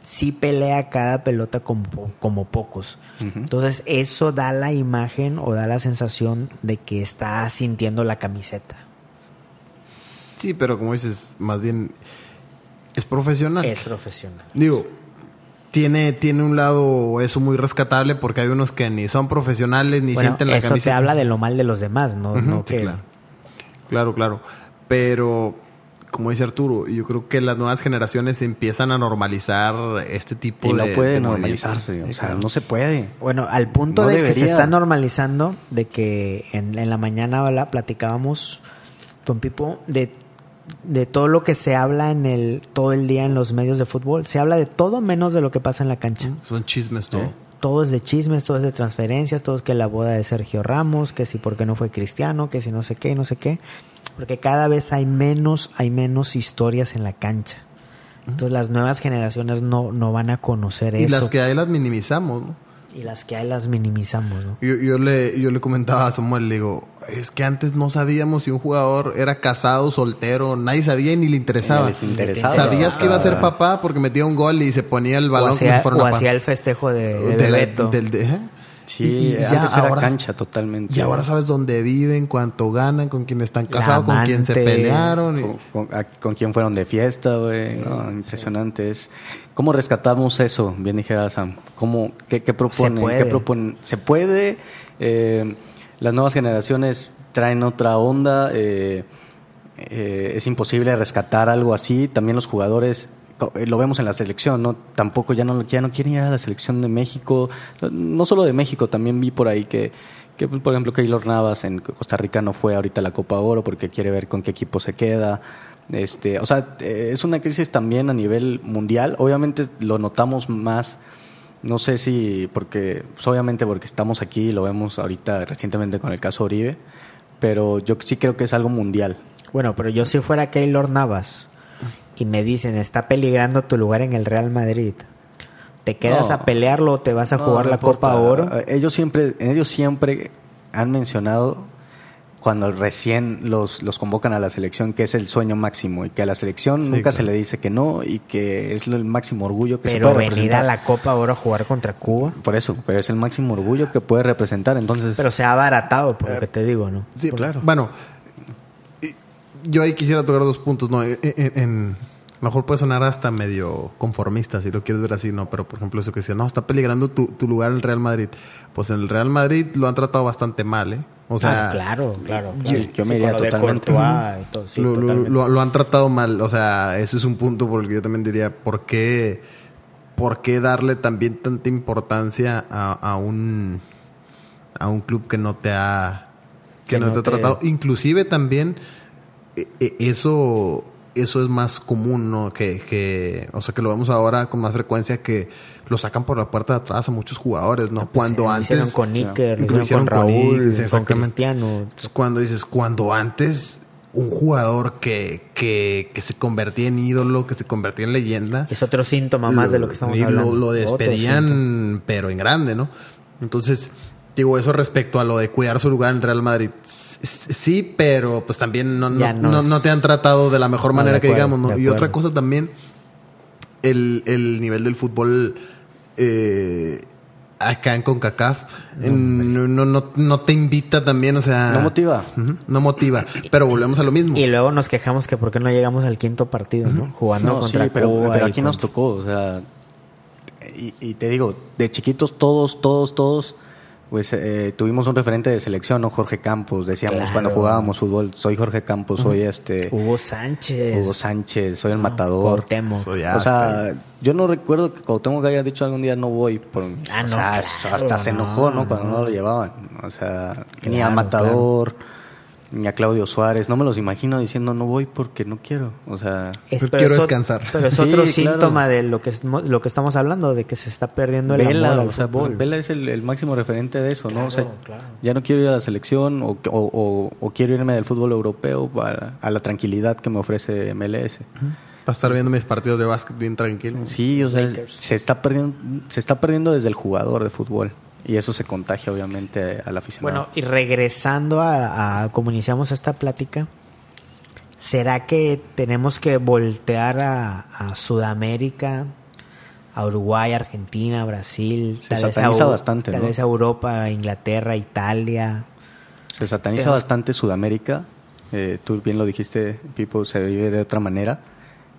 sí pelea cada pelota como, como pocos. Entonces eso da la imagen o da la sensación de que está sintiendo la camiseta. Sí, pero como dices, más bien es profesional. Es profesional. Digo, tiene, tiene un lado eso muy rescatable porque hay unos que ni son profesionales ni Bueno, sienten la eso camiseta. te habla de lo mal de los demás, ¿no? No sí, que- claro. Claro, claro. Pero, como dice Arturo, yo creo que las nuevas generaciones empiezan a normalizar este tipo y de. no puede de normalizarse, o sea, no se puede. Bueno, al punto No de que se está normalizando, de que en, en la mañana habla- platicábamos con Pipo de, de todo lo que se habla en el todo el día en los medios de fútbol. Se habla de todo menos de lo que pasa en la cancha. Son chismes todo. Todo es de chismes, todo es de transferencias, todo es que la boda de Sergio Ramos, que si porque no fue cristiano, que si no sé qué, no sé qué. Porque cada vez hay menos, hay menos historias en la cancha. Entonces las nuevas generaciones no, no van a conocer Y eso. las que hay las minimizamos, ¿no? Y las que hay las minimizamos, ¿no? Yo, yo le, yo le comentaba a Samuel, le digo, es que antes no sabíamos si un jugador era casado, soltero, nadie sabía y ni le interesaba. Ni les interesaba. Sabías que iba a ser papá porque metía un gol y se ponía el balón o como hacía, si fuera o una hacía el festejo de, de De la- Bebeto. del- de- ¿eh? Sí, Y- y ya antes era ahora- cancha totalmente. Y ahora sabes dónde viven, cuánto ganan, con quién están casados, con quién se pelearon. y- con, con- a- con quién fueron de fiesta, güey. No, impresionante. Es, ¿Cómo rescatamos eso? Bien dijera Sam. ¿Cómo, qué, qué proponen? puede. ¿Qué proponen? ¿Se puede? Eh, las nuevas generaciones traen otra onda. eh, eh, es imposible rescatar algo así. También los jugadores lo vemos en la selección, ¿no? Tampoco ya no, ya no quieren ir a la selección de México. No solo de México, también vi por ahí que, que por ejemplo, Keylor Navas en Costa Rica no fue ahorita a la Copa Oro porque quiere ver con qué equipo se queda. Este, o sea, eh, es una crisis también a nivel mundial. Obviamente lo notamos más, no sé si porque, pues, obviamente porque estamos aquí y lo vemos ahorita recientemente con el caso Oribe, pero yo sí creo que es algo mundial. Bueno, pero yo si fuera Keylor Navas y me dicen, está peligrando tu lugar en el Real Madrid, ¿te quedas No. a pelearlo o te vas a No, jugar no la importa. Copa Oro? Eh, Ellos siempre, ellos siempre han mencionado cuando recién los, los convocan a la selección que es el sueño máximo y que a la selección Sí, nunca claro. se le dice que no y que es el máximo orgullo que se Pero puede venir a representar. la Copa Oro a jugar contra Cuba. Por eso, pero es el máximo orgullo que puede representar. Entonces, Pero se ha abaratado, por lo que te digo, ¿no? Sí, Claro. Bueno, yo ahí quisiera tocar dos puntos, ¿no? En, en- en- a lo mejor puede sonar hasta medio conformista si lo quieres ver así, ¿no? Pero por ejemplo eso que decía, no, está peligrando tu, tu lugar en el Real Madrid. Pues en el Real Madrid lo han tratado bastante mal, ¿eh? O sea, Ah, claro, claro. yo- claro. yo me Sí, iría totalmente. Courtois y todo, sí, lo, lo- totalmente. lo- lo han tratado mal. O sea, eso es un punto por el que yo también diría, ¿por qué, por qué darle también tanta importancia a, a un a un club que no te ha que, Que no, no te ha tratado? Inclusive también eso eso es más común, ¿no? Que, que, o sea, que lo vemos ahora con más frecuencia que lo sacan por la puerta de atrás a muchos jugadores, ¿no? Pues, Cuando lo antes hicieron con Iker, lo Lo hicieron, con con Raúl, Iker, con exactamente. Entonces, cuando dices, cuando antes un jugador que, que, que se convertía en ídolo, que se convertía en leyenda, Es otro síntoma más de lo que estamos y hablando. Lo, lo despedían, pero en grande, ¿no? Entonces, digo, eso respecto a lo de cuidar su lugar en Real Madrid. Sí, pero pues también no, te han tratado de la mejor No, manera que digamos, Y otra cosa también, el, el nivel del fútbol eh, acá en CONCACAF no, no, no, no te invita también, o sea... no motiva. No motiva. Pero volvemos a lo mismo. Y luego nos quejamos que por qué no llegamos al quinto partido, ¿no? Jugando No, contra sí, pero, Cuba pero aquí nos tocó, o sea, y, y te digo, de chiquitos todos, todos, todos, pues eh, tuvimos un referente de selección, ¿no? Jorge Campos, decíamos Claro. cuando jugábamos fútbol, soy Jorge Campos, soy este Hugo Sánchez. Hugo Sánchez, soy el No, matador. Cuauhtémoc. Soy O sea, yo no recuerdo que Cuauhtémoc haya dicho algún día no voy. Por, Ah, o no, sea, claro, hasta se enojó, ¿no? Cuando no no. lo llevaban. O sea, ni a Claro, Matador, ni a Claudio Suárez. No me los imagino diciendo no voy porque no quiero. O sea, Es- pero quiero es descansar. Pero es Sí, otro claro. síntoma de lo que, es- lo que estamos hablando, de que se está perdiendo el Vela, amor al o sea, fútbol. Vela es el, el máximo referente de eso, ¿no? O sea, Claro, ya no quiero ir a la selección o, o- o- o quiero irme del fútbol europeo a, a la tranquilidad que me ofrece MLS. Para estar viendo mis partidos de básquet bien tranquilo. Sí, o sea, Lakers. se está perdiendo, se está perdiendo desde el jugador de fútbol y eso se contagia obviamente al aficionado. Bueno, y regresando a, a como iniciamos esta plática, ¿será que tenemos que voltear a, a Sudamérica, a Uruguay, Argentina, Brasil, Se tal, vez a, sataniza bastante, tal ¿no? vez a Europa, Inglaterra, Italia? se sataniza tenemos- bastante Sudamérica. eh, tú bien lo dijiste, Pipo, se vive de otra manera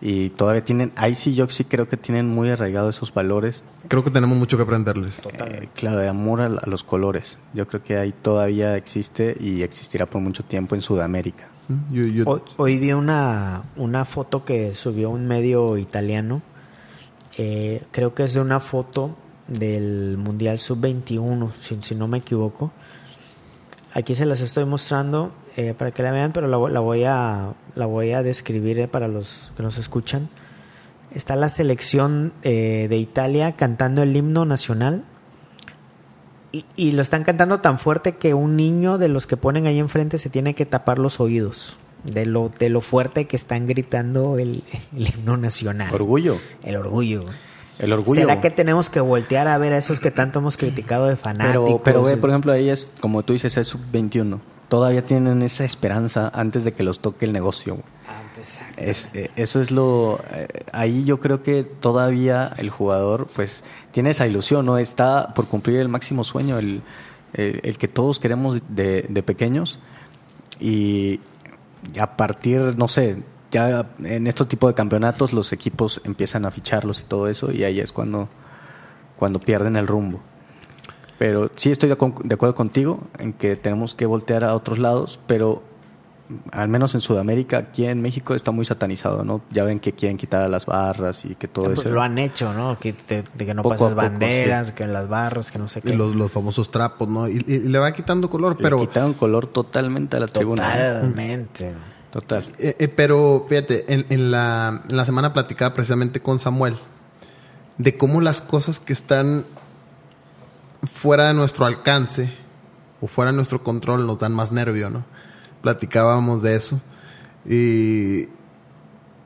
y todavía tienen, ahí sí yo sí creo que tienen muy arraigados esos valores, Creo que tenemos mucho que aprenderles. eh, claro, de amor a, a los colores. Yo creo que ahí todavía existe y existirá por mucho tiempo en Sudamérica. Yo- yo- Hoy, hoy vi una, una foto que subió un medio italiano. eh, creo que es de una foto del Mundial Sub-21, si, si no me equivoco. Aquí se las estoy mostrando eh, para que la vean, pero la, la voy a, la voy a describir eh, para los que nos escuchan. Está la selección eh, de Italia cantando el himno nacional. Y, y lo están cantando tan fuerte que un niño de los que ponen ahí enfrente se tiene que tapar los oídos. De lo, de lo fuerte que están gritando el, el himno nacional. Orgullo, El orgullo. el orgullo. ¿Será que tenemos que voltear a ver a esos que tanto hemos criticado de fanáticos? Pero, pero ve, por ejemplo, ahí es, como tú dices, es sub-21. Todavía tienen esa esperanza antes de que los toque el negocio. Es, eh, eso es lo... eh, ahí yo creo que todavía el jugador pues tiene esa ilusión, ¿no? Está por cumplir el máximo sueño, el, el- el que todos queremos de, de pequeños. Y a partir, no sé, ya en estos tipos de campeonatos los equipos empiezan a ficharlos y todo eso y ahí es cuando, cuando pierden el rumbo. Pero sí estoy de, acu- de acuerdo contigo en que tenemos que voltear a otros lados, pero al menos en Sudamérica, aquí en México está muy satanizado, ¿no? Ya ven que quieren quitar a las barras y que todo Pues eso. lo han hecho, ¿no? Que, de, de que no Poco pases poco, banderas, sí. que las barras, que no sé qué. Y los, los famosos trapos, ¿no? Y, y- y le va quitando color, Le pero... quitaron color totalmente a la tribuna. ¿no? Totalmente. Total. Eh, eh, pero fíjate, en, en la, en la semana platicaba precisamente con Samuel de cómo las cosas que están fuera de nuestro alcance o fuera de nuestro control nos dan más nervio, ¿no? Platicábamos de eso y,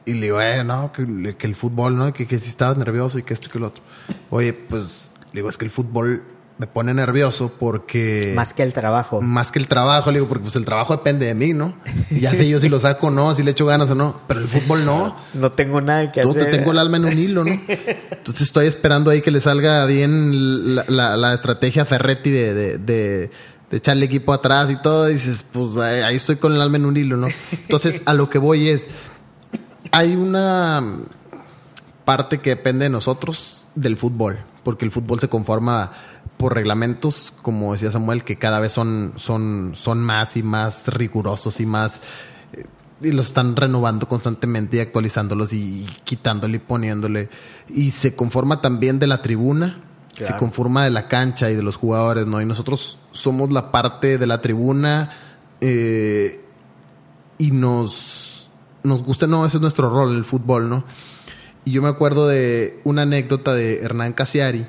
y le digo, eh, no, que, el fútbol, ¿no? Que, que si estabas nervioso y que esto y que lo otro. Oye, pues le digo, es que el fútbol me pone nervioso porque... Más que el trabajo. Más que el trabajo, le digo, porque pues el trabajo depende de mí, ¿no? Y ya sé yo si lo saco o no, si le echo ganas o no. Pero el fútbol no. No tengo nada que hacer. te tengo el alma en un hilo, ¿no? Entonces estoy esperando ahí que le salga bien la, la- la estrategia Ferretti de, de, de, de echarle equipo atrás y todo. Y dices, pues ahí estoy con el alma en un hilo, ¿no? Entonces a lo que voy es, hay una parte que depende de nosotros del fútbol, porque el fútbol se conforma por reglamentos, como decía Samuel, que cada vez son, son, son más y más rigurosos y más eh, y los están renovando constantemente y actualizándolos y, quitándole y poniéndole. Y se conforma también de la tribuna, se conforma de la cancha y de los jugadores, ¿no? Y nosotros somos la parte de la tribuna eh, y nos, nos gusta, no, ese es nuestro rol en el fútbol, ¿no? Y yo me acuerdo de una anécdota de Hernán Casiari.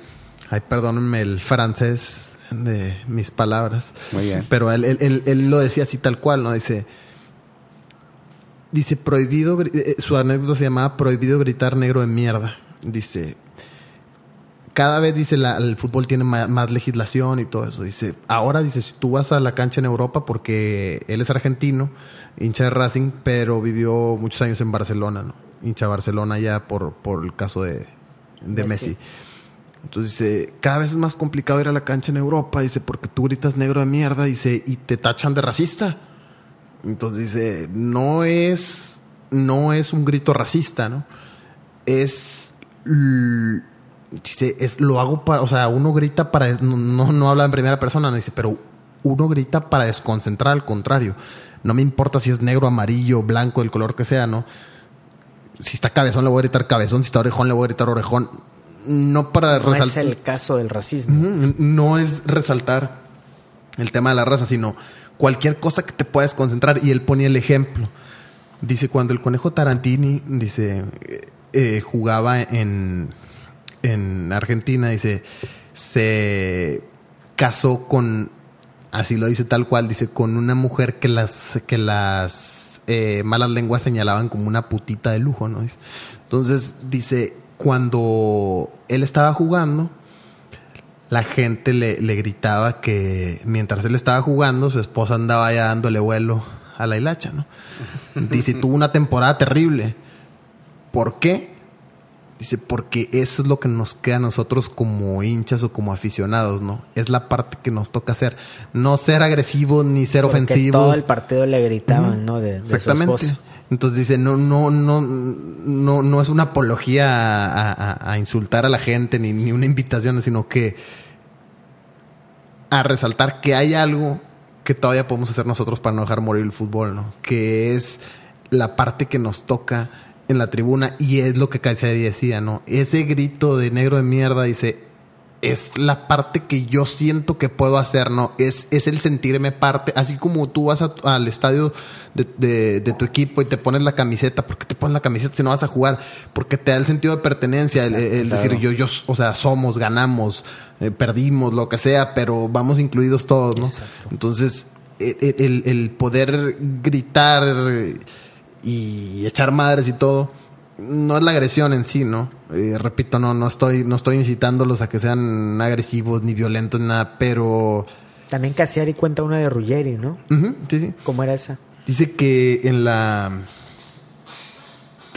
Ay, perdónenme el francés de mis palabras. Muy bien. Pero él, él- él- él lo decía así tal cual, ¿no? Dice, dice, prohibido, eh, su anécdota se llamaba Prohibido gritar negro de mierda. Dice, cada vez dice la- el fútbol tiene más, legislación y todo eso. Dice, ahora dice, si tú vas a la cancha en Europa porque él es argentino, hincha de Racing, pero vivió muchos años en Barcelona, ¿no? Hincha de Barcelona ya por, por el caso de, de Messi. Messi. Entonces dice, cada vez es más complicado ir a la cancha en Europa, dice, porque tú gritas negro de mierda, dice, y te tachan de racista. Entonces dice, no es, no es un grito racista, ¿no? Es, dice, es, lo hago para, o sea, uno grita para, no, no, no habla en primera persona, no dice, pero uno grita para desconcentrar, al contrario. No me importa si es negro, amarillo, blanco, el color que sea, ¿no? Si está cabezón le voy a gritar cabezón, si está orejón le voy a gritar orejón. No para No es resaltar. el caso del racismo. No es resaltar el tema de la raza, sino cualquier cosa que te puedas concentrar. Y él ponía el ejemplo. Dice, cuando el conejo Tarantini, dice, eh, eh, jugaba en, en Argentina, dice, se casó con, así lo dice tal cual, dice, con una mujer que las, que las eh, malas lenguas señalaban como una putita de lujo, ¿no? Entonces, dice, cuando él estaba jugando, la gente le, le gritaba que mientras él estaba jugando, su esposa andaba ya dándole vuelo a la hilacha, ¿no? Dice, tuvo una temporada terrible. ¿Por qué? Dice, porque eso es lo que nos queda a nosotros como hinchas o como aficionados, ¿no? Es la parte que nos toca hacer. No ser agresivos ni ser Porque ofensivos. todo el partido le gritaban, ¿no? De, de su Exactamente. esposa. Entonces dice, no, no, no, no, no es una apología a, insultar a la gente ni, ni una invitación, sino que a resaltar que hay algo que todavía podemos hacer nosotros para no dejar morir el fútbol, ¿no? Que es la parte que nos toca en la tribuna y es lo que Caizari decía, ¿no? Ese grito de negro de mierda dice, es la parte que yo siento que puedo hacer, ¿no? Es, es el sentirme parte, así como tú vas a- al estadio de, de- de tu equipo y te pones la camiseta, ¿por qué te pones la camiseta si no vas a jugar? Porque te da el sentido de pertenencia, el, Exacto, el decir claro. yo, yo, o sea, somos, ganamos, eh, perdimos, lo que sea, pero vamos incluidos todos, ¿no? Exacto. Entonces, el, el- el poder gritar y echar madres y todo, no es la agresión en sí, ¿no? Eh, repito, no, no estoy, no estoy incitándolos a que sean agresivos ni violentos, ni nada, pero También Cassiari cuenta una de Ruggeri, ¿no? Sí, sí. ¿Cómo era esa? Dice que en la.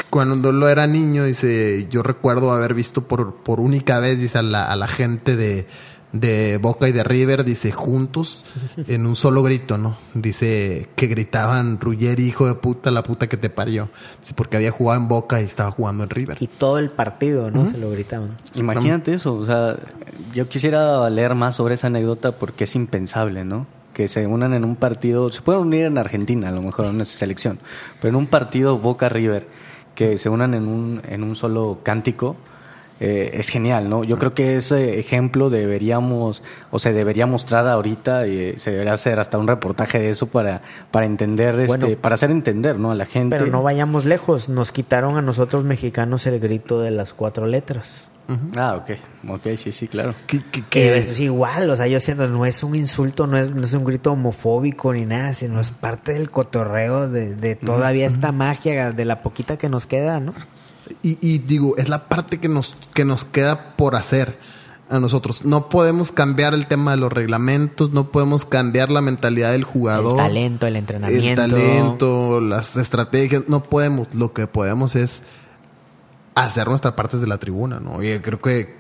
Cuando lo era niño, dice, yo recuerdo haber visto por, por única vez, dice, a la, a la gente de, de Boca y de River, dice, juntos, en un solo grito, ¿no? Dice que gritaban, Ruggeri, hijo de puta, la puta que te parió. Dice, porque había jugado en Boca y estaba jugando en River. Y todo el partido, ¿no? Se lo gritaban. Imagínate eso, o sea, yo quisiera leer más sobre esa anécdota porque es impensable, ¿no? Que se unan en un partido, se pueden unir en Argentina, a lo mejor en una selección, pero en un partido Boca River, que se unan en un, en un solo cántico, eh, es genial, ¿no? Yo creo que ese ejemplo deberíamos, o se debería mostrar ahorita, y se debería hacer hasta un reportaje de eso para, para entender, este, Bueno. para hacer entender, ¿no? A la gente. Pero no vayamos lejos. Nos quitaron a nosotros mexicanos el grito de las cuatro letras. Ah, ok, ok, sí, sí, claro. Que- eso es igual, o sea, yo siento, no es un insulto, no es, no es un grito homofóbico ni nada, sino es parte del cotorreo de, de todavía esta magia de la poquita que nos queda, ¿no? Y, y digo, es la parte que nos, que nos queda por hacer a nosotros. No podemos cambiar el tema de los reglamentos, no podemos cambiar la mentalidad del jugador. El talento, el entrenamiento. El talento, las estrategias, no podemos. Lo que podemos es hacer nuestra parte desde la tribuna, ¿no? Y creo que,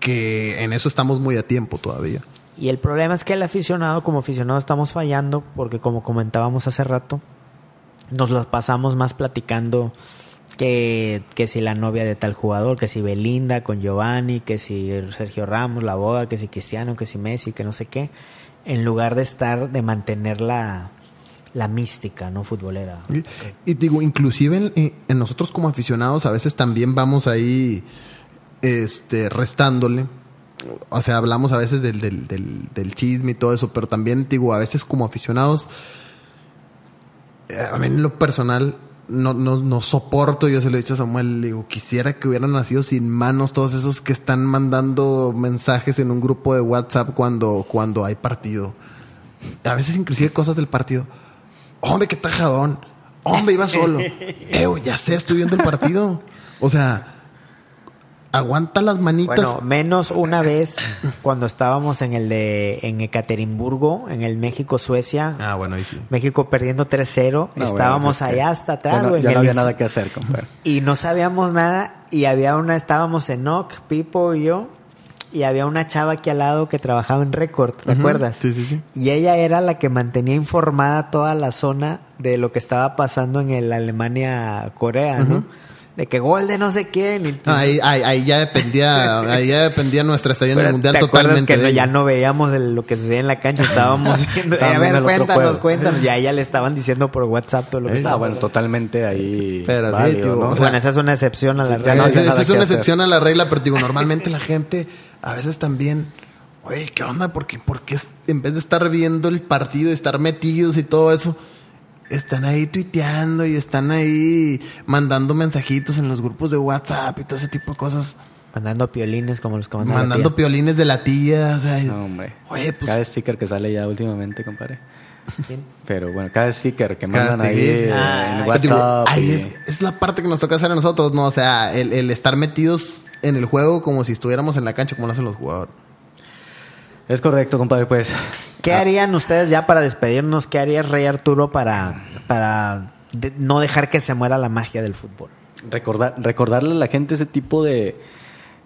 que en eso estamos muy a tiempo todavía. Y el problema es que el aficionado, como aficionado, estamos fallando porque, como comentábamos hace rato, nos las pasamos más platicando que, que si la novia de tal jugador, que si Belinda con Giovanni, que si Sergio Ramos, la boda, que si Cristiano, que si Messi, que no sé qué, en lugar de estar, de mantener la, la mística, ¿no? Futbolera. Y, digo, inclusive en, en nosotros como aficionados a veces también vamos ahí este, restándole. O sea, hablamos a veces del, del, del, del chisme y todo eso, pero también digo, a veces como aficionados, eh, a mí en lo personal no, no, no soporto, yo se lo he dicho a Samuel, digo, quisiera que hubieran nacido sin manos todos esos que están mandando mensajes en un grupo de WhatsApp cuando, cuando hay partido. A veces inclusive cosas del partido. Hombre, qué tajadón. Hombre, iba solo. Güey, ya sé, estoy viendo el partido. O sea, aguanta las manitas. Bueno, menos una vez cuando estábamos en el de en Ekaterimburgo, en el México-Suecia. ah, bueno, ahí sí. México perdiendo 3-0. No, estábamos bueno, es que allá hasta atrás, Ya no, ya había nada que hacer, compadre. Y no sabíamos nada. Y había una, estábamos en NOC, Pipo y yo. Y había una chava aquí al lado que trabajaba en Record, ¿te acuerdas? sí, sí, sí. Y ella era la que mantenía informada toda la zona de lo que estaba pasando en el Alemania-Corea, ¿no? De que gol de no sé quién. y- No, ahí, ahí, ahí ya dependía, ahí ya dependía nuestra estadía en el mundial ¿te acuerdas totalmente. que no- ya no veíamos el- lo que sucedía en la cancha, estábamos viendo, Estaban a ver, viendo el otro cuéntanos, juego. cuéntanos. Y a ella le estaban diciendo por WhatsApp todo lo que Eh, estaba Ah, bueno, pasando. totalmente ahí. Pero sí, válido, tío, ¿no? o sea, bueno, esa es una excepción a la ya regla. Eh, nada es una hacer. excepción a la regla, pero digo, normalmente la gente a veces también, oye, ¿qué onda? Porque, porque es- en vez de estar viendo el partido y estar metidos y todo eso, están ahí tuiteando y están ahí mandando mensajitos en los grupos de WhatsApp y todo ese tipo de cosas. Mandando piolines como los que mandaba la mandando tía. piolines de la tía, o sea, No, hombre. Oye, pues- Cada sticker que sale ya últimamente, compadre. ¿Quién? Pero bueno, cada sticker que Cada mandan ahí sticker. Ah, en Pero Digo, WhatsApp. ahí y- es, es la parte que nos toca hacer a nosotros, ¿no? O sea, el, el estar metidos en el juego como si estuviéramos en la cancha, como lo hacen los jugadores. Es correcto, compadre, pues. ¿Qué harían ustedes ya para despedirnos? ¿Qué haría Rey Arturo para, para de- no dejar que se muera la magia del fútbol? recordar, recordarle a la gente ese tipo de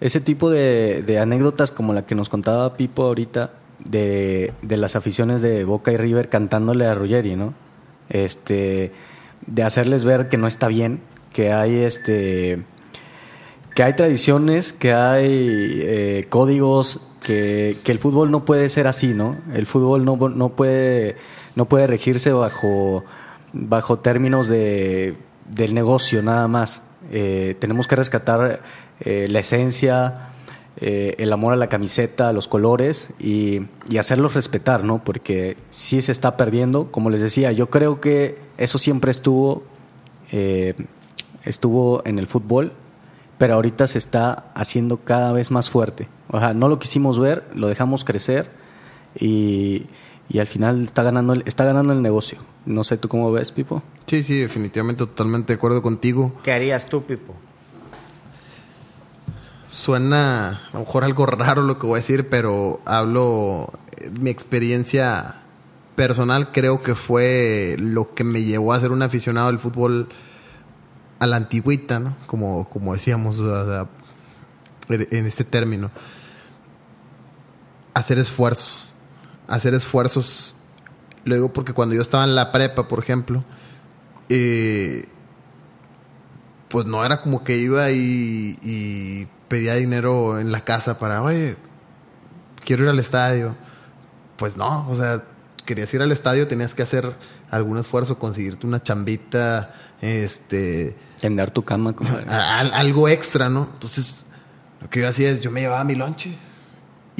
ese tipo de, de anécdotas como la que nos contaba Pipo ahorita de, de las aficiones de Boca y River cantándole a Ruggeri, ¿no? Este de hacerles ver que no está bien, que hay este que hay tradiciones, que hay eh, códigos, que, que el fútbol no puede ser así, ¿no? El fútbol no, no puede no puede regirse bajo bajo términos de del negocio nada más. Eh, tenemos que rescatar eh, la esencia, eh, el amor a la camiseta, a los colores y, y hacerlos respetar, ¿no? Porque sí se está perdiendo. Como les decía, yo creo que eso siempre estuvo, eh, estuvo en el fútbol, pero ahorita se está haciendo cada vez más fuerte. O sea, no lo quisimos ver, lo dejamos crecer y, y al final está ganando, el, está ganando el negocio. No sé tú cómo ves, Pipo. Sí, sí, definitivamente totalmente de acuerdo contigo. ¿Qué harías tú, Pipo? suena a lo mejor algo raro lo que voy a decir, pero hablo mi experiencia personal creo que fue lo que me llevó a ser un aficionado al fútbol a la antigüita, ¿no? Como, como decíamos en este término. Hacer esfuerzos. Hacer esfuerzos. Luego, porque cuando yo estaba en la prepa, por ejemplo, eh, pues no era como que iba y, y pedía dinero en la casa para, oye, quiero ir al estadio. Pues no, o sea, querías ir al estadio tenías que hacer algún esfuerzo, conseguirte una chambita, este... Tender tu cama. Como... algo extra, ¿no? Entonces, lo que yo hacía es, yo me llevaba mi lonche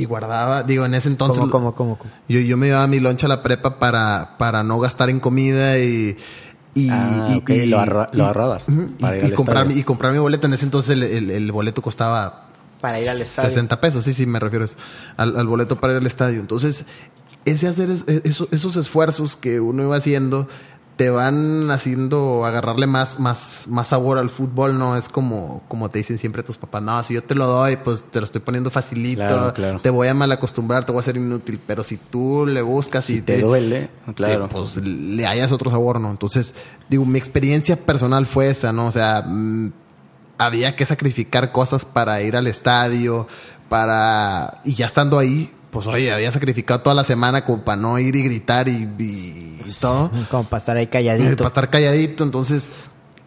y guardaba, digo, en ese entonces... ¿Cómo, cómo, cómo, Yo, yo me llevaba mi lonche a la prepa para, para no gastar en comida y... Y, ah, y, lo, ahorrabas. y, comprar, y comprar mi boleto. En ese entonces el, el, boleto costaba para ir al estadio. 60 pesos, sí, sí, me refiero a eso. Al, al, boleto para ir al estadio. Entonces, ese hacer e, esos, esfuerzos que uno iba haciendo te van haciendo agarrarle más, más, más sabor al fútbol, ¿no? Es como, como te dicen siempre tus papás, no, si yo te lo doy, pues te lo estoy poniendo facilito, te voy a mal acostumbrar, te voy a hacer inútil, pero si tú le buscas y te, duele, claro. pues le hayas otro sabor, ¿no? Entonces, digo, mi experiencia personal fue esa, ¿no? O sea, mm, había que sacrificar cosas para ir al estadio, para... Y ya estando ahí, pues oye, había sacrificado toda la semana como para no ir y gritar y, todo. Como para estar ahí calladito. para estar calladito. Entonces,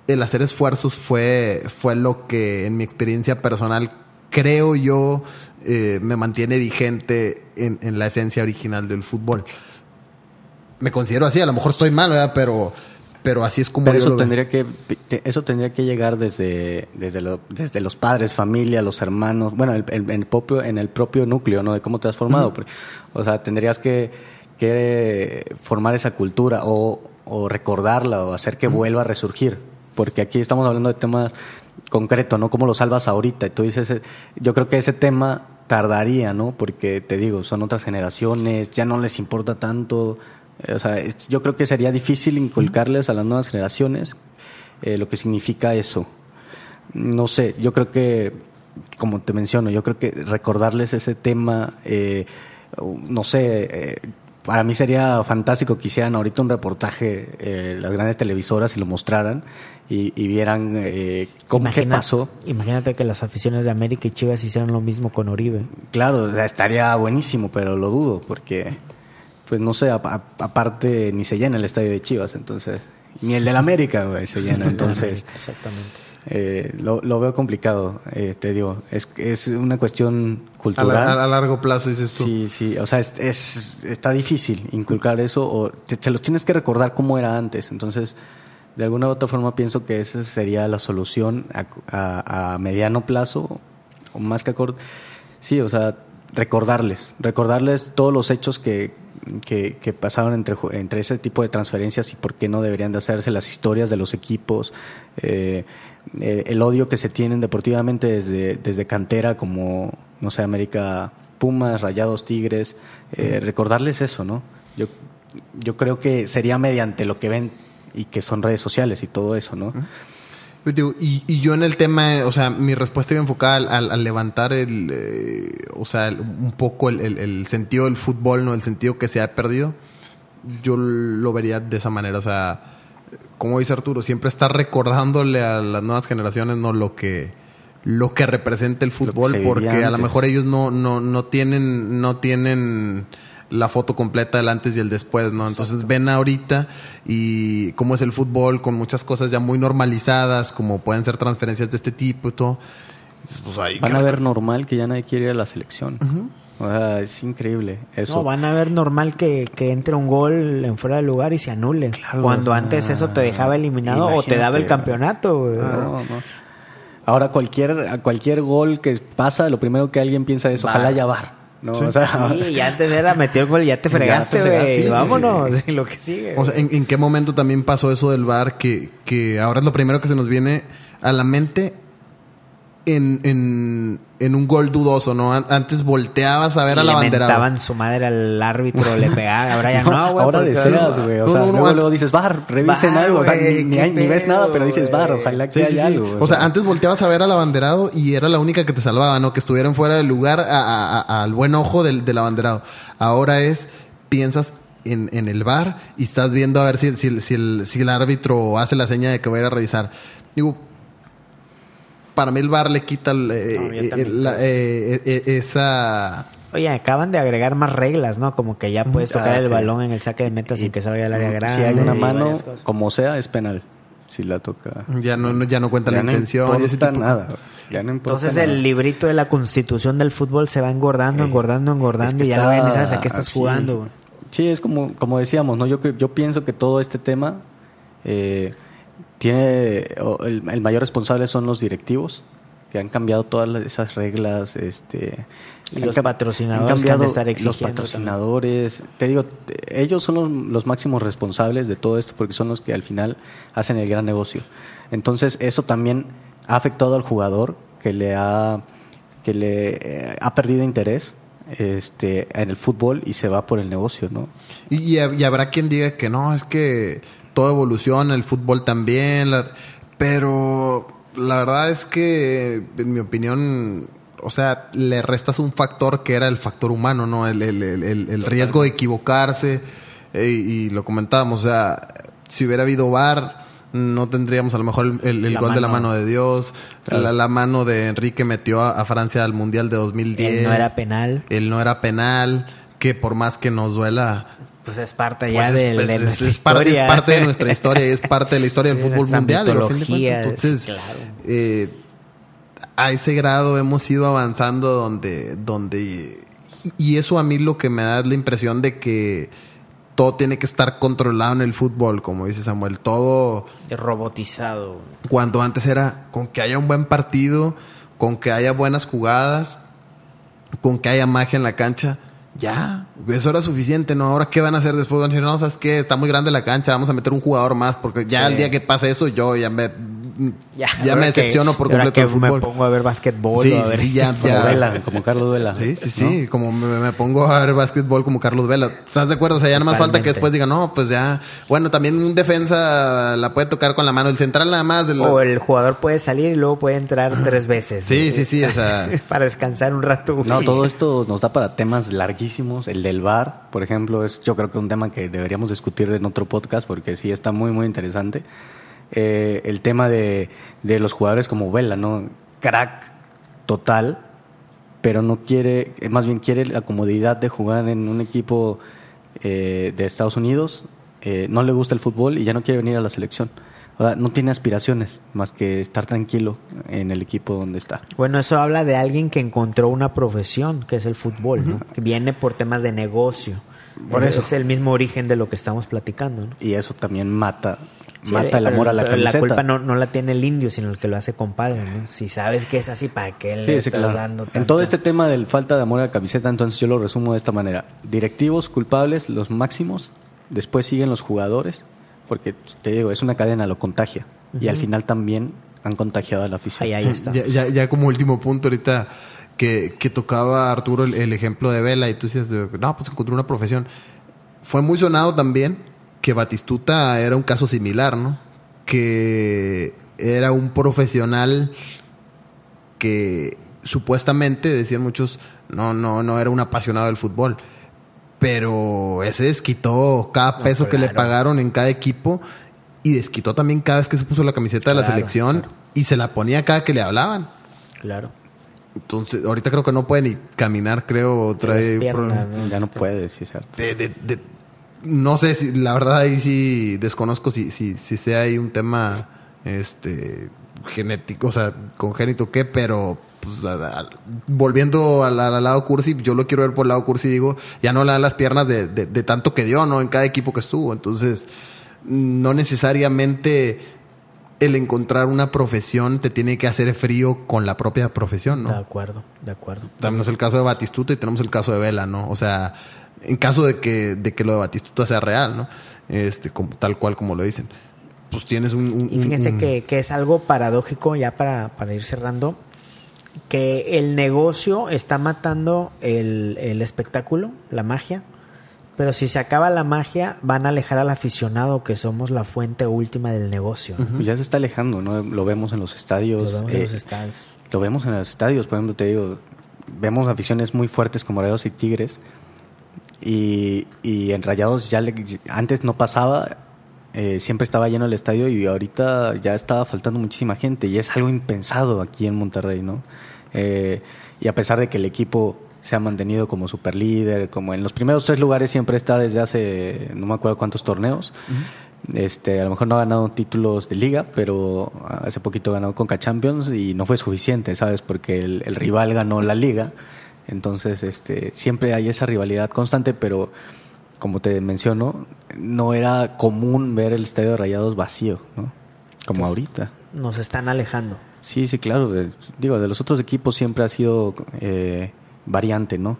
el hacer esfuerzos fue, fue lo que en mi experiencia personal creo yo eh, me mantiene vigente en, en, la esencia original del fútbol. Me considero así, a lo mejor estoy mal, ¿verdad? Pero pero así es como eso tendría que eso tendría que llegar desde desde, desde los padres familia los hermanos bueno el, en el propio en el propio núcleo no de cómo te has formado o sea tendrías que, que formar esa cultura o, o, recordarla o hacer que vuelva a resurgir porque aquí estamos hablando de temas concretos no cómo lo salvas ahorita y tú dices eh, yo creo que ese tema tardaría no porque te digo son otras generaciones ya no les importa tanto o sea, yo creo que sería difícil inculcarles a las nuevas generaciones eh, lo que significa eso. No sé, yo creo que, como te menciono, yo creo que recordarles ese tema, eh, no sé, eh, para mí sería fantástico que hicieran ahorita un reportaje las grandes televisoras y lo mostraran y, vieran cómo qué pasó. Imagínate que las aficiones de América y Chivas hicieran lo mismo con Oribe. Claro, estaría buenísimo, pero lo dudo porque pues no sé, aparte ni se llena el estadio de Chivas, entonces, ni el del América se llena, entonces. Exactamente. Eh, lo, lo, veo complicado, eh, te digo. Es, es una cuestión cultural. A, largo plazo, dices tú. Sí, sí. O sea, es, es está difícil inculcar eso o te, te, los tienes que recordar cómo era antes. Entonces, de alguna u otra forma, pienso que esa sería la solución a, a mediano plazo o más que a corto. Sí, o sea, recordarles, recordarles todos los hechos que, que, pasaron entre, entre ese tipo de transferencias y por qué no deberían de hacerse, las historias de los equipos, eh, el, odio que se tienen deportivamente desde, desde cantera como, no sé, América Pumas, Rayados Tigres, eh, recordarles eso, ¿no? Yo, yo creo que sería mediante lo que ven y que son redes sociales y todo eso, ¿no? Y, y, yo en el tema, o sea, mi respuesta iba enfocada al, levantar el, eh, o sea, un poco el, el, sentido del fútbol, ¿no? El sentido que se ha perdido. Yo lo vería de esa manera, o sea, como dice Arturo, siempre está recordándole a las nuevas generaciones, ¿no? Lo que, lo que representa el fútbol, porque a lo mejor ellos no, no, no tienen, no tienen la foto completa del antes y el después, ¿no? Entonces ven ahorita y cómo es el fútbol con muchas cosas ya muy normalizadas, como pueden ser transferencias de este tipo y todo. Pues van a ver normal que ya nadie quiere ir a la selección. O sea, es increíble eso. No, van a ver normal que, que entre un gol en fuera de lugar y se anule. Cuando antes eso te dejaba eliminado o te daba el campeonato. Ahora cualquier, cualquier gol que pasa, lo primero que alguien piensa es ojalá ya var. ¿No? Sí. O sea, y antes era metió el gol y ya te fregaste, güey. Vámonos, lo que sigue. O sea, ¿en, qué momento también pasó eso del bar que, que ahora es lo primero que se nos viene a la mente en, en, en un gol dudoso, ¿no? An- Antes volteabas a ver al le abanderado. mentaban su madre al árbitro, le pegaban. Ahora ya no, güey. Ahora deseas, güey. O No, sea, no, no, luego, luego dices, bar, revisen Bar, algo. O sea, ni, ves nada, pero dices, bar, ojalá que Sí, sí, haya sí. algo. O sea, antes volteabas a ver al abanderado y era la única que te salvaba, ¿no? Que estuvieran fuera del lugar a- a- a- al buen ojo del, del abanderado. Ahora es, piensas en, en el bar y estás viendo a ver si, si, si el, si el árbitro hace la seña de que va a ir a revisar. Digo, para mí el bar le quita el, eh, No, eh, la- eh, eh, esa... Oye, acaban de agregar más reglas, ¿no? Como que ya puedes tocar Ah, el sí. balón en el saque de meta sin que salga del área grande. si hay una mano, como sea, es penal. Si la toca. Ya no, no- ya no cuenta Ya la no intención. y ese importa tipo nada. Ya no importa Entonces nada. el librito de la constitución del fútbol se va engordando, Es- engordando, engordando es que y ya no está ven, sabes a qué estás así. jugando, güey. Sí, es como, como decíamos, ¿no? Yo, yo pienso que todo este tema eh, tiene. o el, el mayor responsable son los directivos, que han cambiado todas las- esas reglas. Este, Y los patrocinadores han que han de cambiado estar Los patrocinadores. Te digo, ellos son los, los máximos responsables de todo esto porque son los que al final hacen el gran negocio. Entonces, eso también ha afectado al jugador que le ha, que le eh, ha perdido interés este, en el fútbol y se va por el negocio, ¿no? Y habrá quien diga que no, es que todo evoluciona, el fútbol también, la- pero la verdad es que, en mi opinión, o sea, le restas un factor que era el factor humano, ¿no? El, el- el- riesgo de equivocarse, eh, y lo comentábamos, o sea, si hubiera habido VAR, no tendríamos a lo mejor el, gol de la mano. mano de Dios, Claro. la, la mano de Enrique metió a, a Francia al Mundial de 2010. Él no era penal, Él no era penal, que por más que nos duela, pues es parte pues ya es, del- pues de es- nuestra es parte, es historia. parte de nuestra historia es parte de la historia del De fútbol mundial. a fin de cuentas. Entonces, claro. eh, a ese grado hemos ido avanzando donde, donde y eso a mí lo que me da es la impresión de que todo tiene que estar controlado en el fútbol, como dice Samuel. Todo robotizado. cuando antes era con que haya un buen partido, con que haya buenas jugadas, con que haya magia en la cancha, ya, eso era suficiente, ¿no? Ahora, ¿qué van a hacer después? Van a decir, no, ¿sabes qué? Está muy grande la cancha, vamos a meter un jugador más, porque ya Sí. el día que pase eso, yo ya me, ya, ahora me que- decepciono por completo del que me fútbol. pongo a ver básquetbol Sí, o a ver sí, ya, Como ya. Vela, como Carlos Vela. Sí, sí, ¿no? sí, como me, me pongo a ver básquetbol como Carlos Vela. ¿Estás de acuerdo? O sea, ya nada más falta que después diga, no, pues ya. Bueno, también un defensa la puede tocar con la mano. El central nada más. el- O el jugador puede salir y luego puede entrar tres veces. Sí, sí, sí, o sea. Para descansar un rato. No, todo esto nos da para temas larguísimos. El del bar, por ejemplo, es yo creo que un tema que deberíamos discutir en otro podcast porque sí está muy, muy interesante. Eh, el tema de, de los jugadores como Vela, ¿no? Crack total, pero no quiere, eh, más bien quiere la comodidad de jugar en un equipo eh, de Estados Unidos. eh, no le gusta el fútbol y ya no quiere venir a la selección. O sea, no tiene aspiraciones más que estar tranquilo en el equipo donde está. Bueno, eso habla de alguien que encontró una profesión, que es el fútbol, ¿no? Que viene por temas de negocio. Por Es- eso. Es el mismo origen de lo que estamos platicando, ¿no? Y eso también mata, Sí, mata el pero- amor a la pero camiseta. La culpa no, no la tiene el indio, sino el que lo hace compadre, ¿no? Si sabes que es así, ¿para qué le Sí, sí, estás claro. dando En todo este tema del falta de amor a la camiseta, entonces yo lo resumo de esta manera. Directivos culpables, los máximos, después siguen los jugadores, porque te digo, es una cadena, lo contagia. Y al final también han contagiado a la afición. Ahí, ahí está. Ya, ya, ya como último punto ahorita que, que tocaba Arturo el, el ejemplo de Vela y tú decías, de, no, pues encontró una profesión. Fue muy sonado también que Batistuta era un caso similar, ¿no? Que era un profesional que supuestamente, decían muchos, no, no, no era un apasionado del fútbol. Pero ese desquitó cada No, peso que le pagaron en cada equipo y desquitó también cada vez que se puso la camiseta de la selección claro. y se la ponía cada que le hablaban. Claro. Entonces, ahorita creo que no puede ni caminar, creo, trae piernas. Ya no Este, puede, sí es cierto. De- de- de- no sé si, la verdad ahí sí desconozco si, si, si sea ahí un tema este genético, o sea, congénito qué, pero pues, volviendo al, al lado cursi, yo lo quiero ver por el lado cursi, digo, ya no le dan las piernas de, de- de tanto que dio, ¿no? En cada equipo que estuvo. Entonces, no necesariamente el encontrar una profesión te tiene que hacer frío con la propia profesión, ¿no? De acuerdo, de acuerdo. Tenemos el caso de Batistuta y tenemos el caso de Vela, ¿no? O sea, en caso de que, de que lo de Batistuta sea real, ¿no? Este, como, tal cual como lo dicen. Pues tienes un... un- Y fíjense un- que, que es algo paradójico, ya para, para ir cerrando. que el negocio está matando el, el espectáculo, la magia. Pero si se acaba la magia, van a alejar al aficionado, que somos la fuente última del negocio. Pues ya se está alejando, ¿no? Lo vemos en los estadios. Lo vemos en eh, los estadios. Lo vemos en los estadios, por ejemplo, te digo, vemos aficiones muy fuertes como Rayados y Tigres. Y, y en Rayados ya le- antes no pasaba, eh, siempre estaba lleno el estadio y ahorita ya estaba faltando muchísima gente. Y es algo impensado aquí en Monterrey, ¿no? Eh, y a pesar de que el equipo se ha mantenido como superlíder, como en los primeros tres lugares siempre está desde hace no me acuerdo cuántos torneos. Este, a lo mejor no ha ganado títulos de liga, pero hace poquito ganó Conca Champions y no fue suficiente, ¿sabes? Porque el, el rival ganó la liga. Entonces, este, siempre hay esa rivalidad constante, pero como te menciono, no era común ver el estadio de Rayados vacío, ¿no? Como ahorita. Nos están alejando. Sí, sí, claro. Digo, de los otros equipos siempre ha sido eh, variante, ¿no?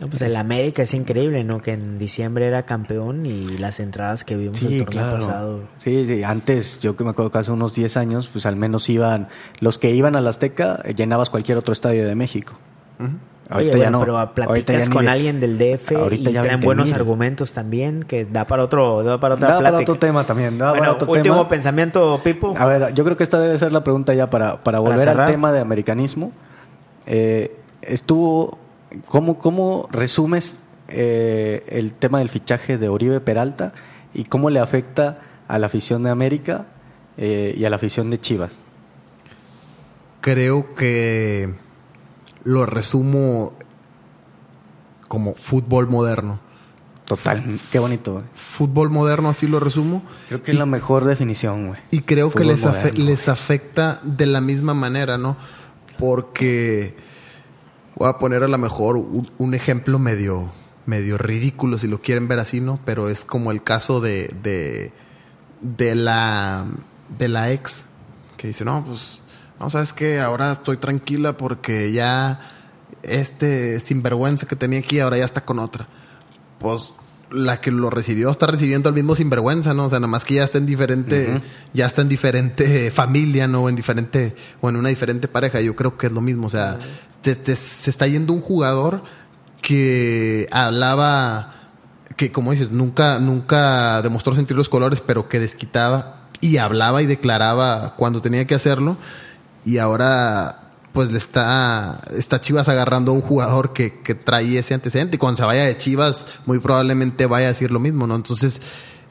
No, pues el América es increíble, ¿no? Que en diciembre era campeón y las entradas que vimos el torneo pasado. Sí, sí, antes, yo que me acuerdo que hace unos 10 años, pues al menos iban, los que iban al Azteca, eh, llenabas cualquier otro estadio de México. Oye, Ahorita ya bueno, no. pero Ahorita platicas con alguien del DF ahorita y ya traen 20,000. buenos argumentos también, que da para otro, da para otra Da para otro tema también, da para bueno, otro último tema. pensamiento, Pipo. A ver, yo creo que esta debe ser la pregunta ya para, para volver al tema de americanismo. Eh, estuvo, ¿cómo, cómo resumes eh, el tema del fichaje de Oribe Peralta y cómo le afecta a la afición de América eh, y a la afición de Chivas? Creo que lo resumo como fútbol moderno. Total, qué bonito. güey. Fútbol moderno, así lo resumo. Creo que es la mejor definición, güey. Y creo que les, afe- les afecta de la misma manera, ¿no? Porque voy a poner a lo mejor un, ejemplo medio, medio ridículo, si lo quieren ver así, ¿no? Pero es como el caso de, de, de la, de la ex, que dice, no, pues, no, sabes que ahora estoy tranquila porque ya este sinvergüenza que tenía aquí ahora ya está con otra. Pues la que lo recibió está recibiendo al mismo sinvergüenza, ¿no? O sea, nada más que ya está en diferente, ya está en diferente familia, ¿no? En diferente, o en una diferente pareja. Yo creo que es lo mismo. O sea, te- te- se está yendo un jugador que hablaba, que como dices, nunca, nunca demostró sentir los colores, pero que desquitaba y hablaba y declaraba cuando tenía que hacerlo. Y ahora pues le está, está Chivas agarrando a un jugador que, que trae ese antecedente. Y cuando se vaya de Chivas, muy probablemente vaya a decir lo mismo, ¿no? Entonces,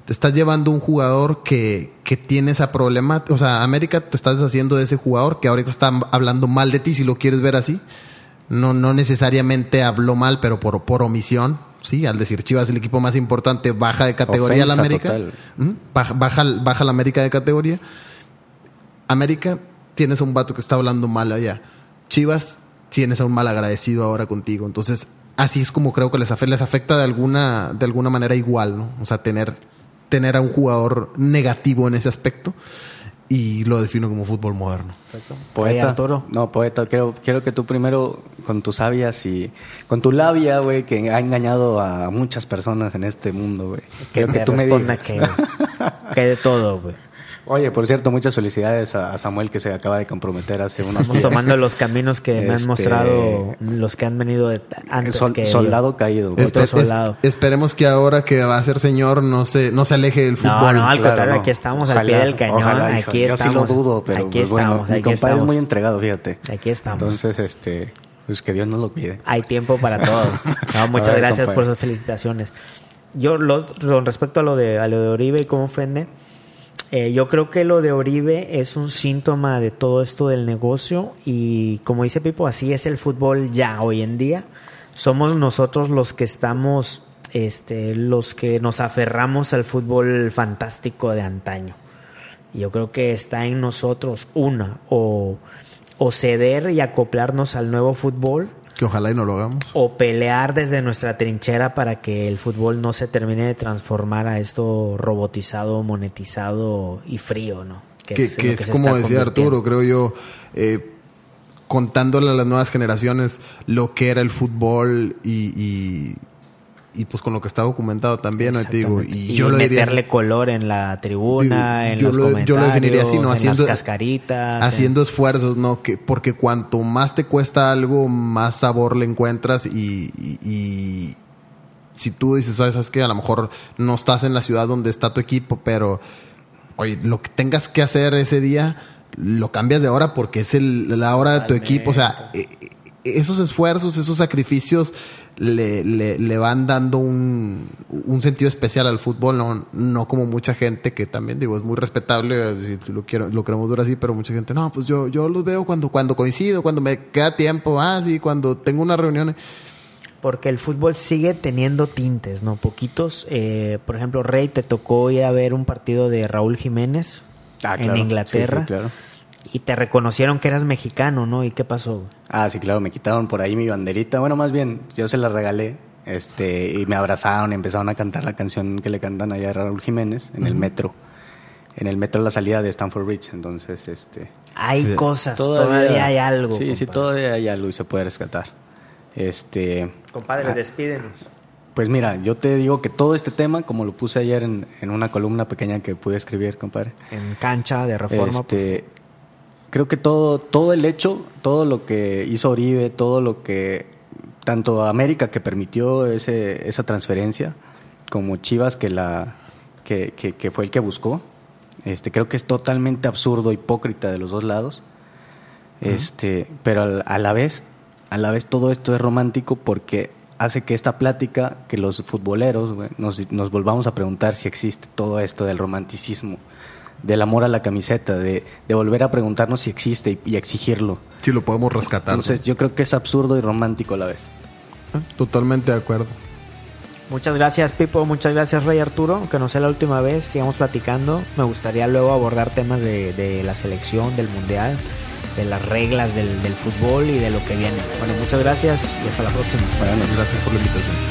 te estás llevando un jugador que, que tiene esa problemática. O sea, América te estás deshaciendo de ese jugador que ahorita está hablando mal de ti, si lo quieres ver así. No, no necesariamente habló mal, pero por, por omisión. Sí, al decir Chivas el equipo más importante, baja de categoría la América. Baja, baja, baja la América de categoría. América, tienes a un vato que está hablando mal allá. Chivas, tienes a un mal agradecido ahora contigo. Entonces, así es como creo que les afecta, les afecta de alguna, de alguna manera igual, ¿no? O sea, tener, tener a un jugador negativo en ese aspecto. Y lo defino como fútbol moderno. Poeta. Arturo. No, poeta. Quiero, quiero que tú primero, con tus sabias y con tu labia, güey, que ha engañado a muchas personas en este mundo, güey. Que te tú me responda digas. que, que de todo, güey. Oye, por cierto, muchas felicidades a Samuel que se acaba de comprometer hace unos Estamos días. tomando los caminos que me han Este- mostrado los que han venido de- antes Sol- que soldado caído. güey. Otro Espe- es- soldado. esperemos que ahora que va a ser señor no se, no se aleje del No, fútbol. no, al Claro, contrario, no. aquí estamos al Ojalá, pie del cañón. ojalá, aquí Yo estamos. sí lo dudo, pero aquí pues, bueno, estamos, mi aquí compadre estamos. es muy entregado, fíjate. Aquí estamos. Entonces, este, pues que Dios nos lo pide. Hay tiempo para todo. No, muchas ver, gracias compadre. por esas felicitaciones. Yo, lo- con respecto a lo de, a lo de Oribe y cómo ofende, eh, yo creo que lo de Oribe es un síntoma de todo esto del negocio y como dice Pipo, así es el fútbol ya hoy en día. Somos nosotros los que estamos, este, los que nos aferramos al fútbol fantástico de antaño. Yo creo que está en nosotros una, o, o ceder y acoplarnos al nuevo fútbol, Que ojalá y no lo hagamos. o pelear desde nuestra trinchera para que el fútbol no se termine de transformar a esto robotizado, monetizado y frío, ¿no? que, es como decía. Arturo, creo yo, eh, contándole a las nuevas generaciones lo que era el fútbol y, y, y pues con lo que está documentado también, ¿no? Digo, y, Y yo lo diría meterle color en la tribuna, Digo, en yo los lo- yo lo comentarios, definiría así, ¿no? en Haciendo- las cascaritas. haciendo esfuerzos, ¿no? Que, porque cuanto más te cuesta algo, más sabor le encuentras y, y- y si tú dices, "Oye, sabes que a lo mejor no estás en la ciudad donde está tu equipo, pero oye, lo que tengas que hacer ese día, lo cambias de hora porque es el- la hora de tu equipo. O sea, eh, eh, esos esfuerzos, esos sacrificios le, le- le van dando un, un sentido especial al fútbol, no, no como mucha gente que también digo, es muy respetable, si, lo quiero, lo queremos ver así, pero mucha gente, no, pues yo, yo los veo cuando, cuando coincido, cuando me queda tiempo, ah, sí, cuando tengo una reunión. Porque el fútbol sigue teniendo tintes, ¿no? Poquitos. Eh, por ejemplo, Rey, te tocó ir a ver un partido de Raúl Jiménez Ah, en. Inglaterra. Sí, sí, claro. Y te reconocieron que eras mexicano, ¿no? ¿Y qué pasó? Ah, sí, claro, me quitaron por ahí mi banderita. Bueno, más bien, yo se la regalé. Este, y me abrazaron y empezaron a cantar la canción que le cantan allá a Raúl Jiménez en el metro. En el metro a la salida de Stanford Bridge. Entonces, este. Hay Sí. cosas, todavía, hay algo. Sí, sí, todavía hay algo y se puede rescatar. Este. Compadre, Ah. despídenos. Pues mira, yo te digo que todo este tema, como lo puse ayer en, en una columna pequeña que pude escribir, compadre. En cancha de reforma. Este, creo que todo, todo el hecho, todo lo que hizo Oribe, todo lo que tanto América que permitió ese, esa transferencia, como Chivas que la que, que- que fue el que buscó, este, creo que es totalmente absurdo, hipócrita de los dos lados. Este, pero a la vez, a la vez todo esto es romántico porque hace que esta plática, que los futboleros güey, nos, nos volvamos a preguntar si existe todo esto del romanticismo, del amor a la camiseta, de, de volver a preguntarnos si existe y, y exigirlo. Si lo podemos rescatar. Entonces yo creo que es absurdo y romántico a la vez. ¿no? Totalmente de acuerdo. Muchas gracias, Pipo. Muchas gracias, Rey Arturo. Que no sea la última vez, sigamos platicando. Me gustaría luego abordar temas de, de la selección, del mundial, de las reglas del, del fútbol y de lo que viene. Bueno, muchas gracias y hasta la próxima. Noches. Gracias por la invitación.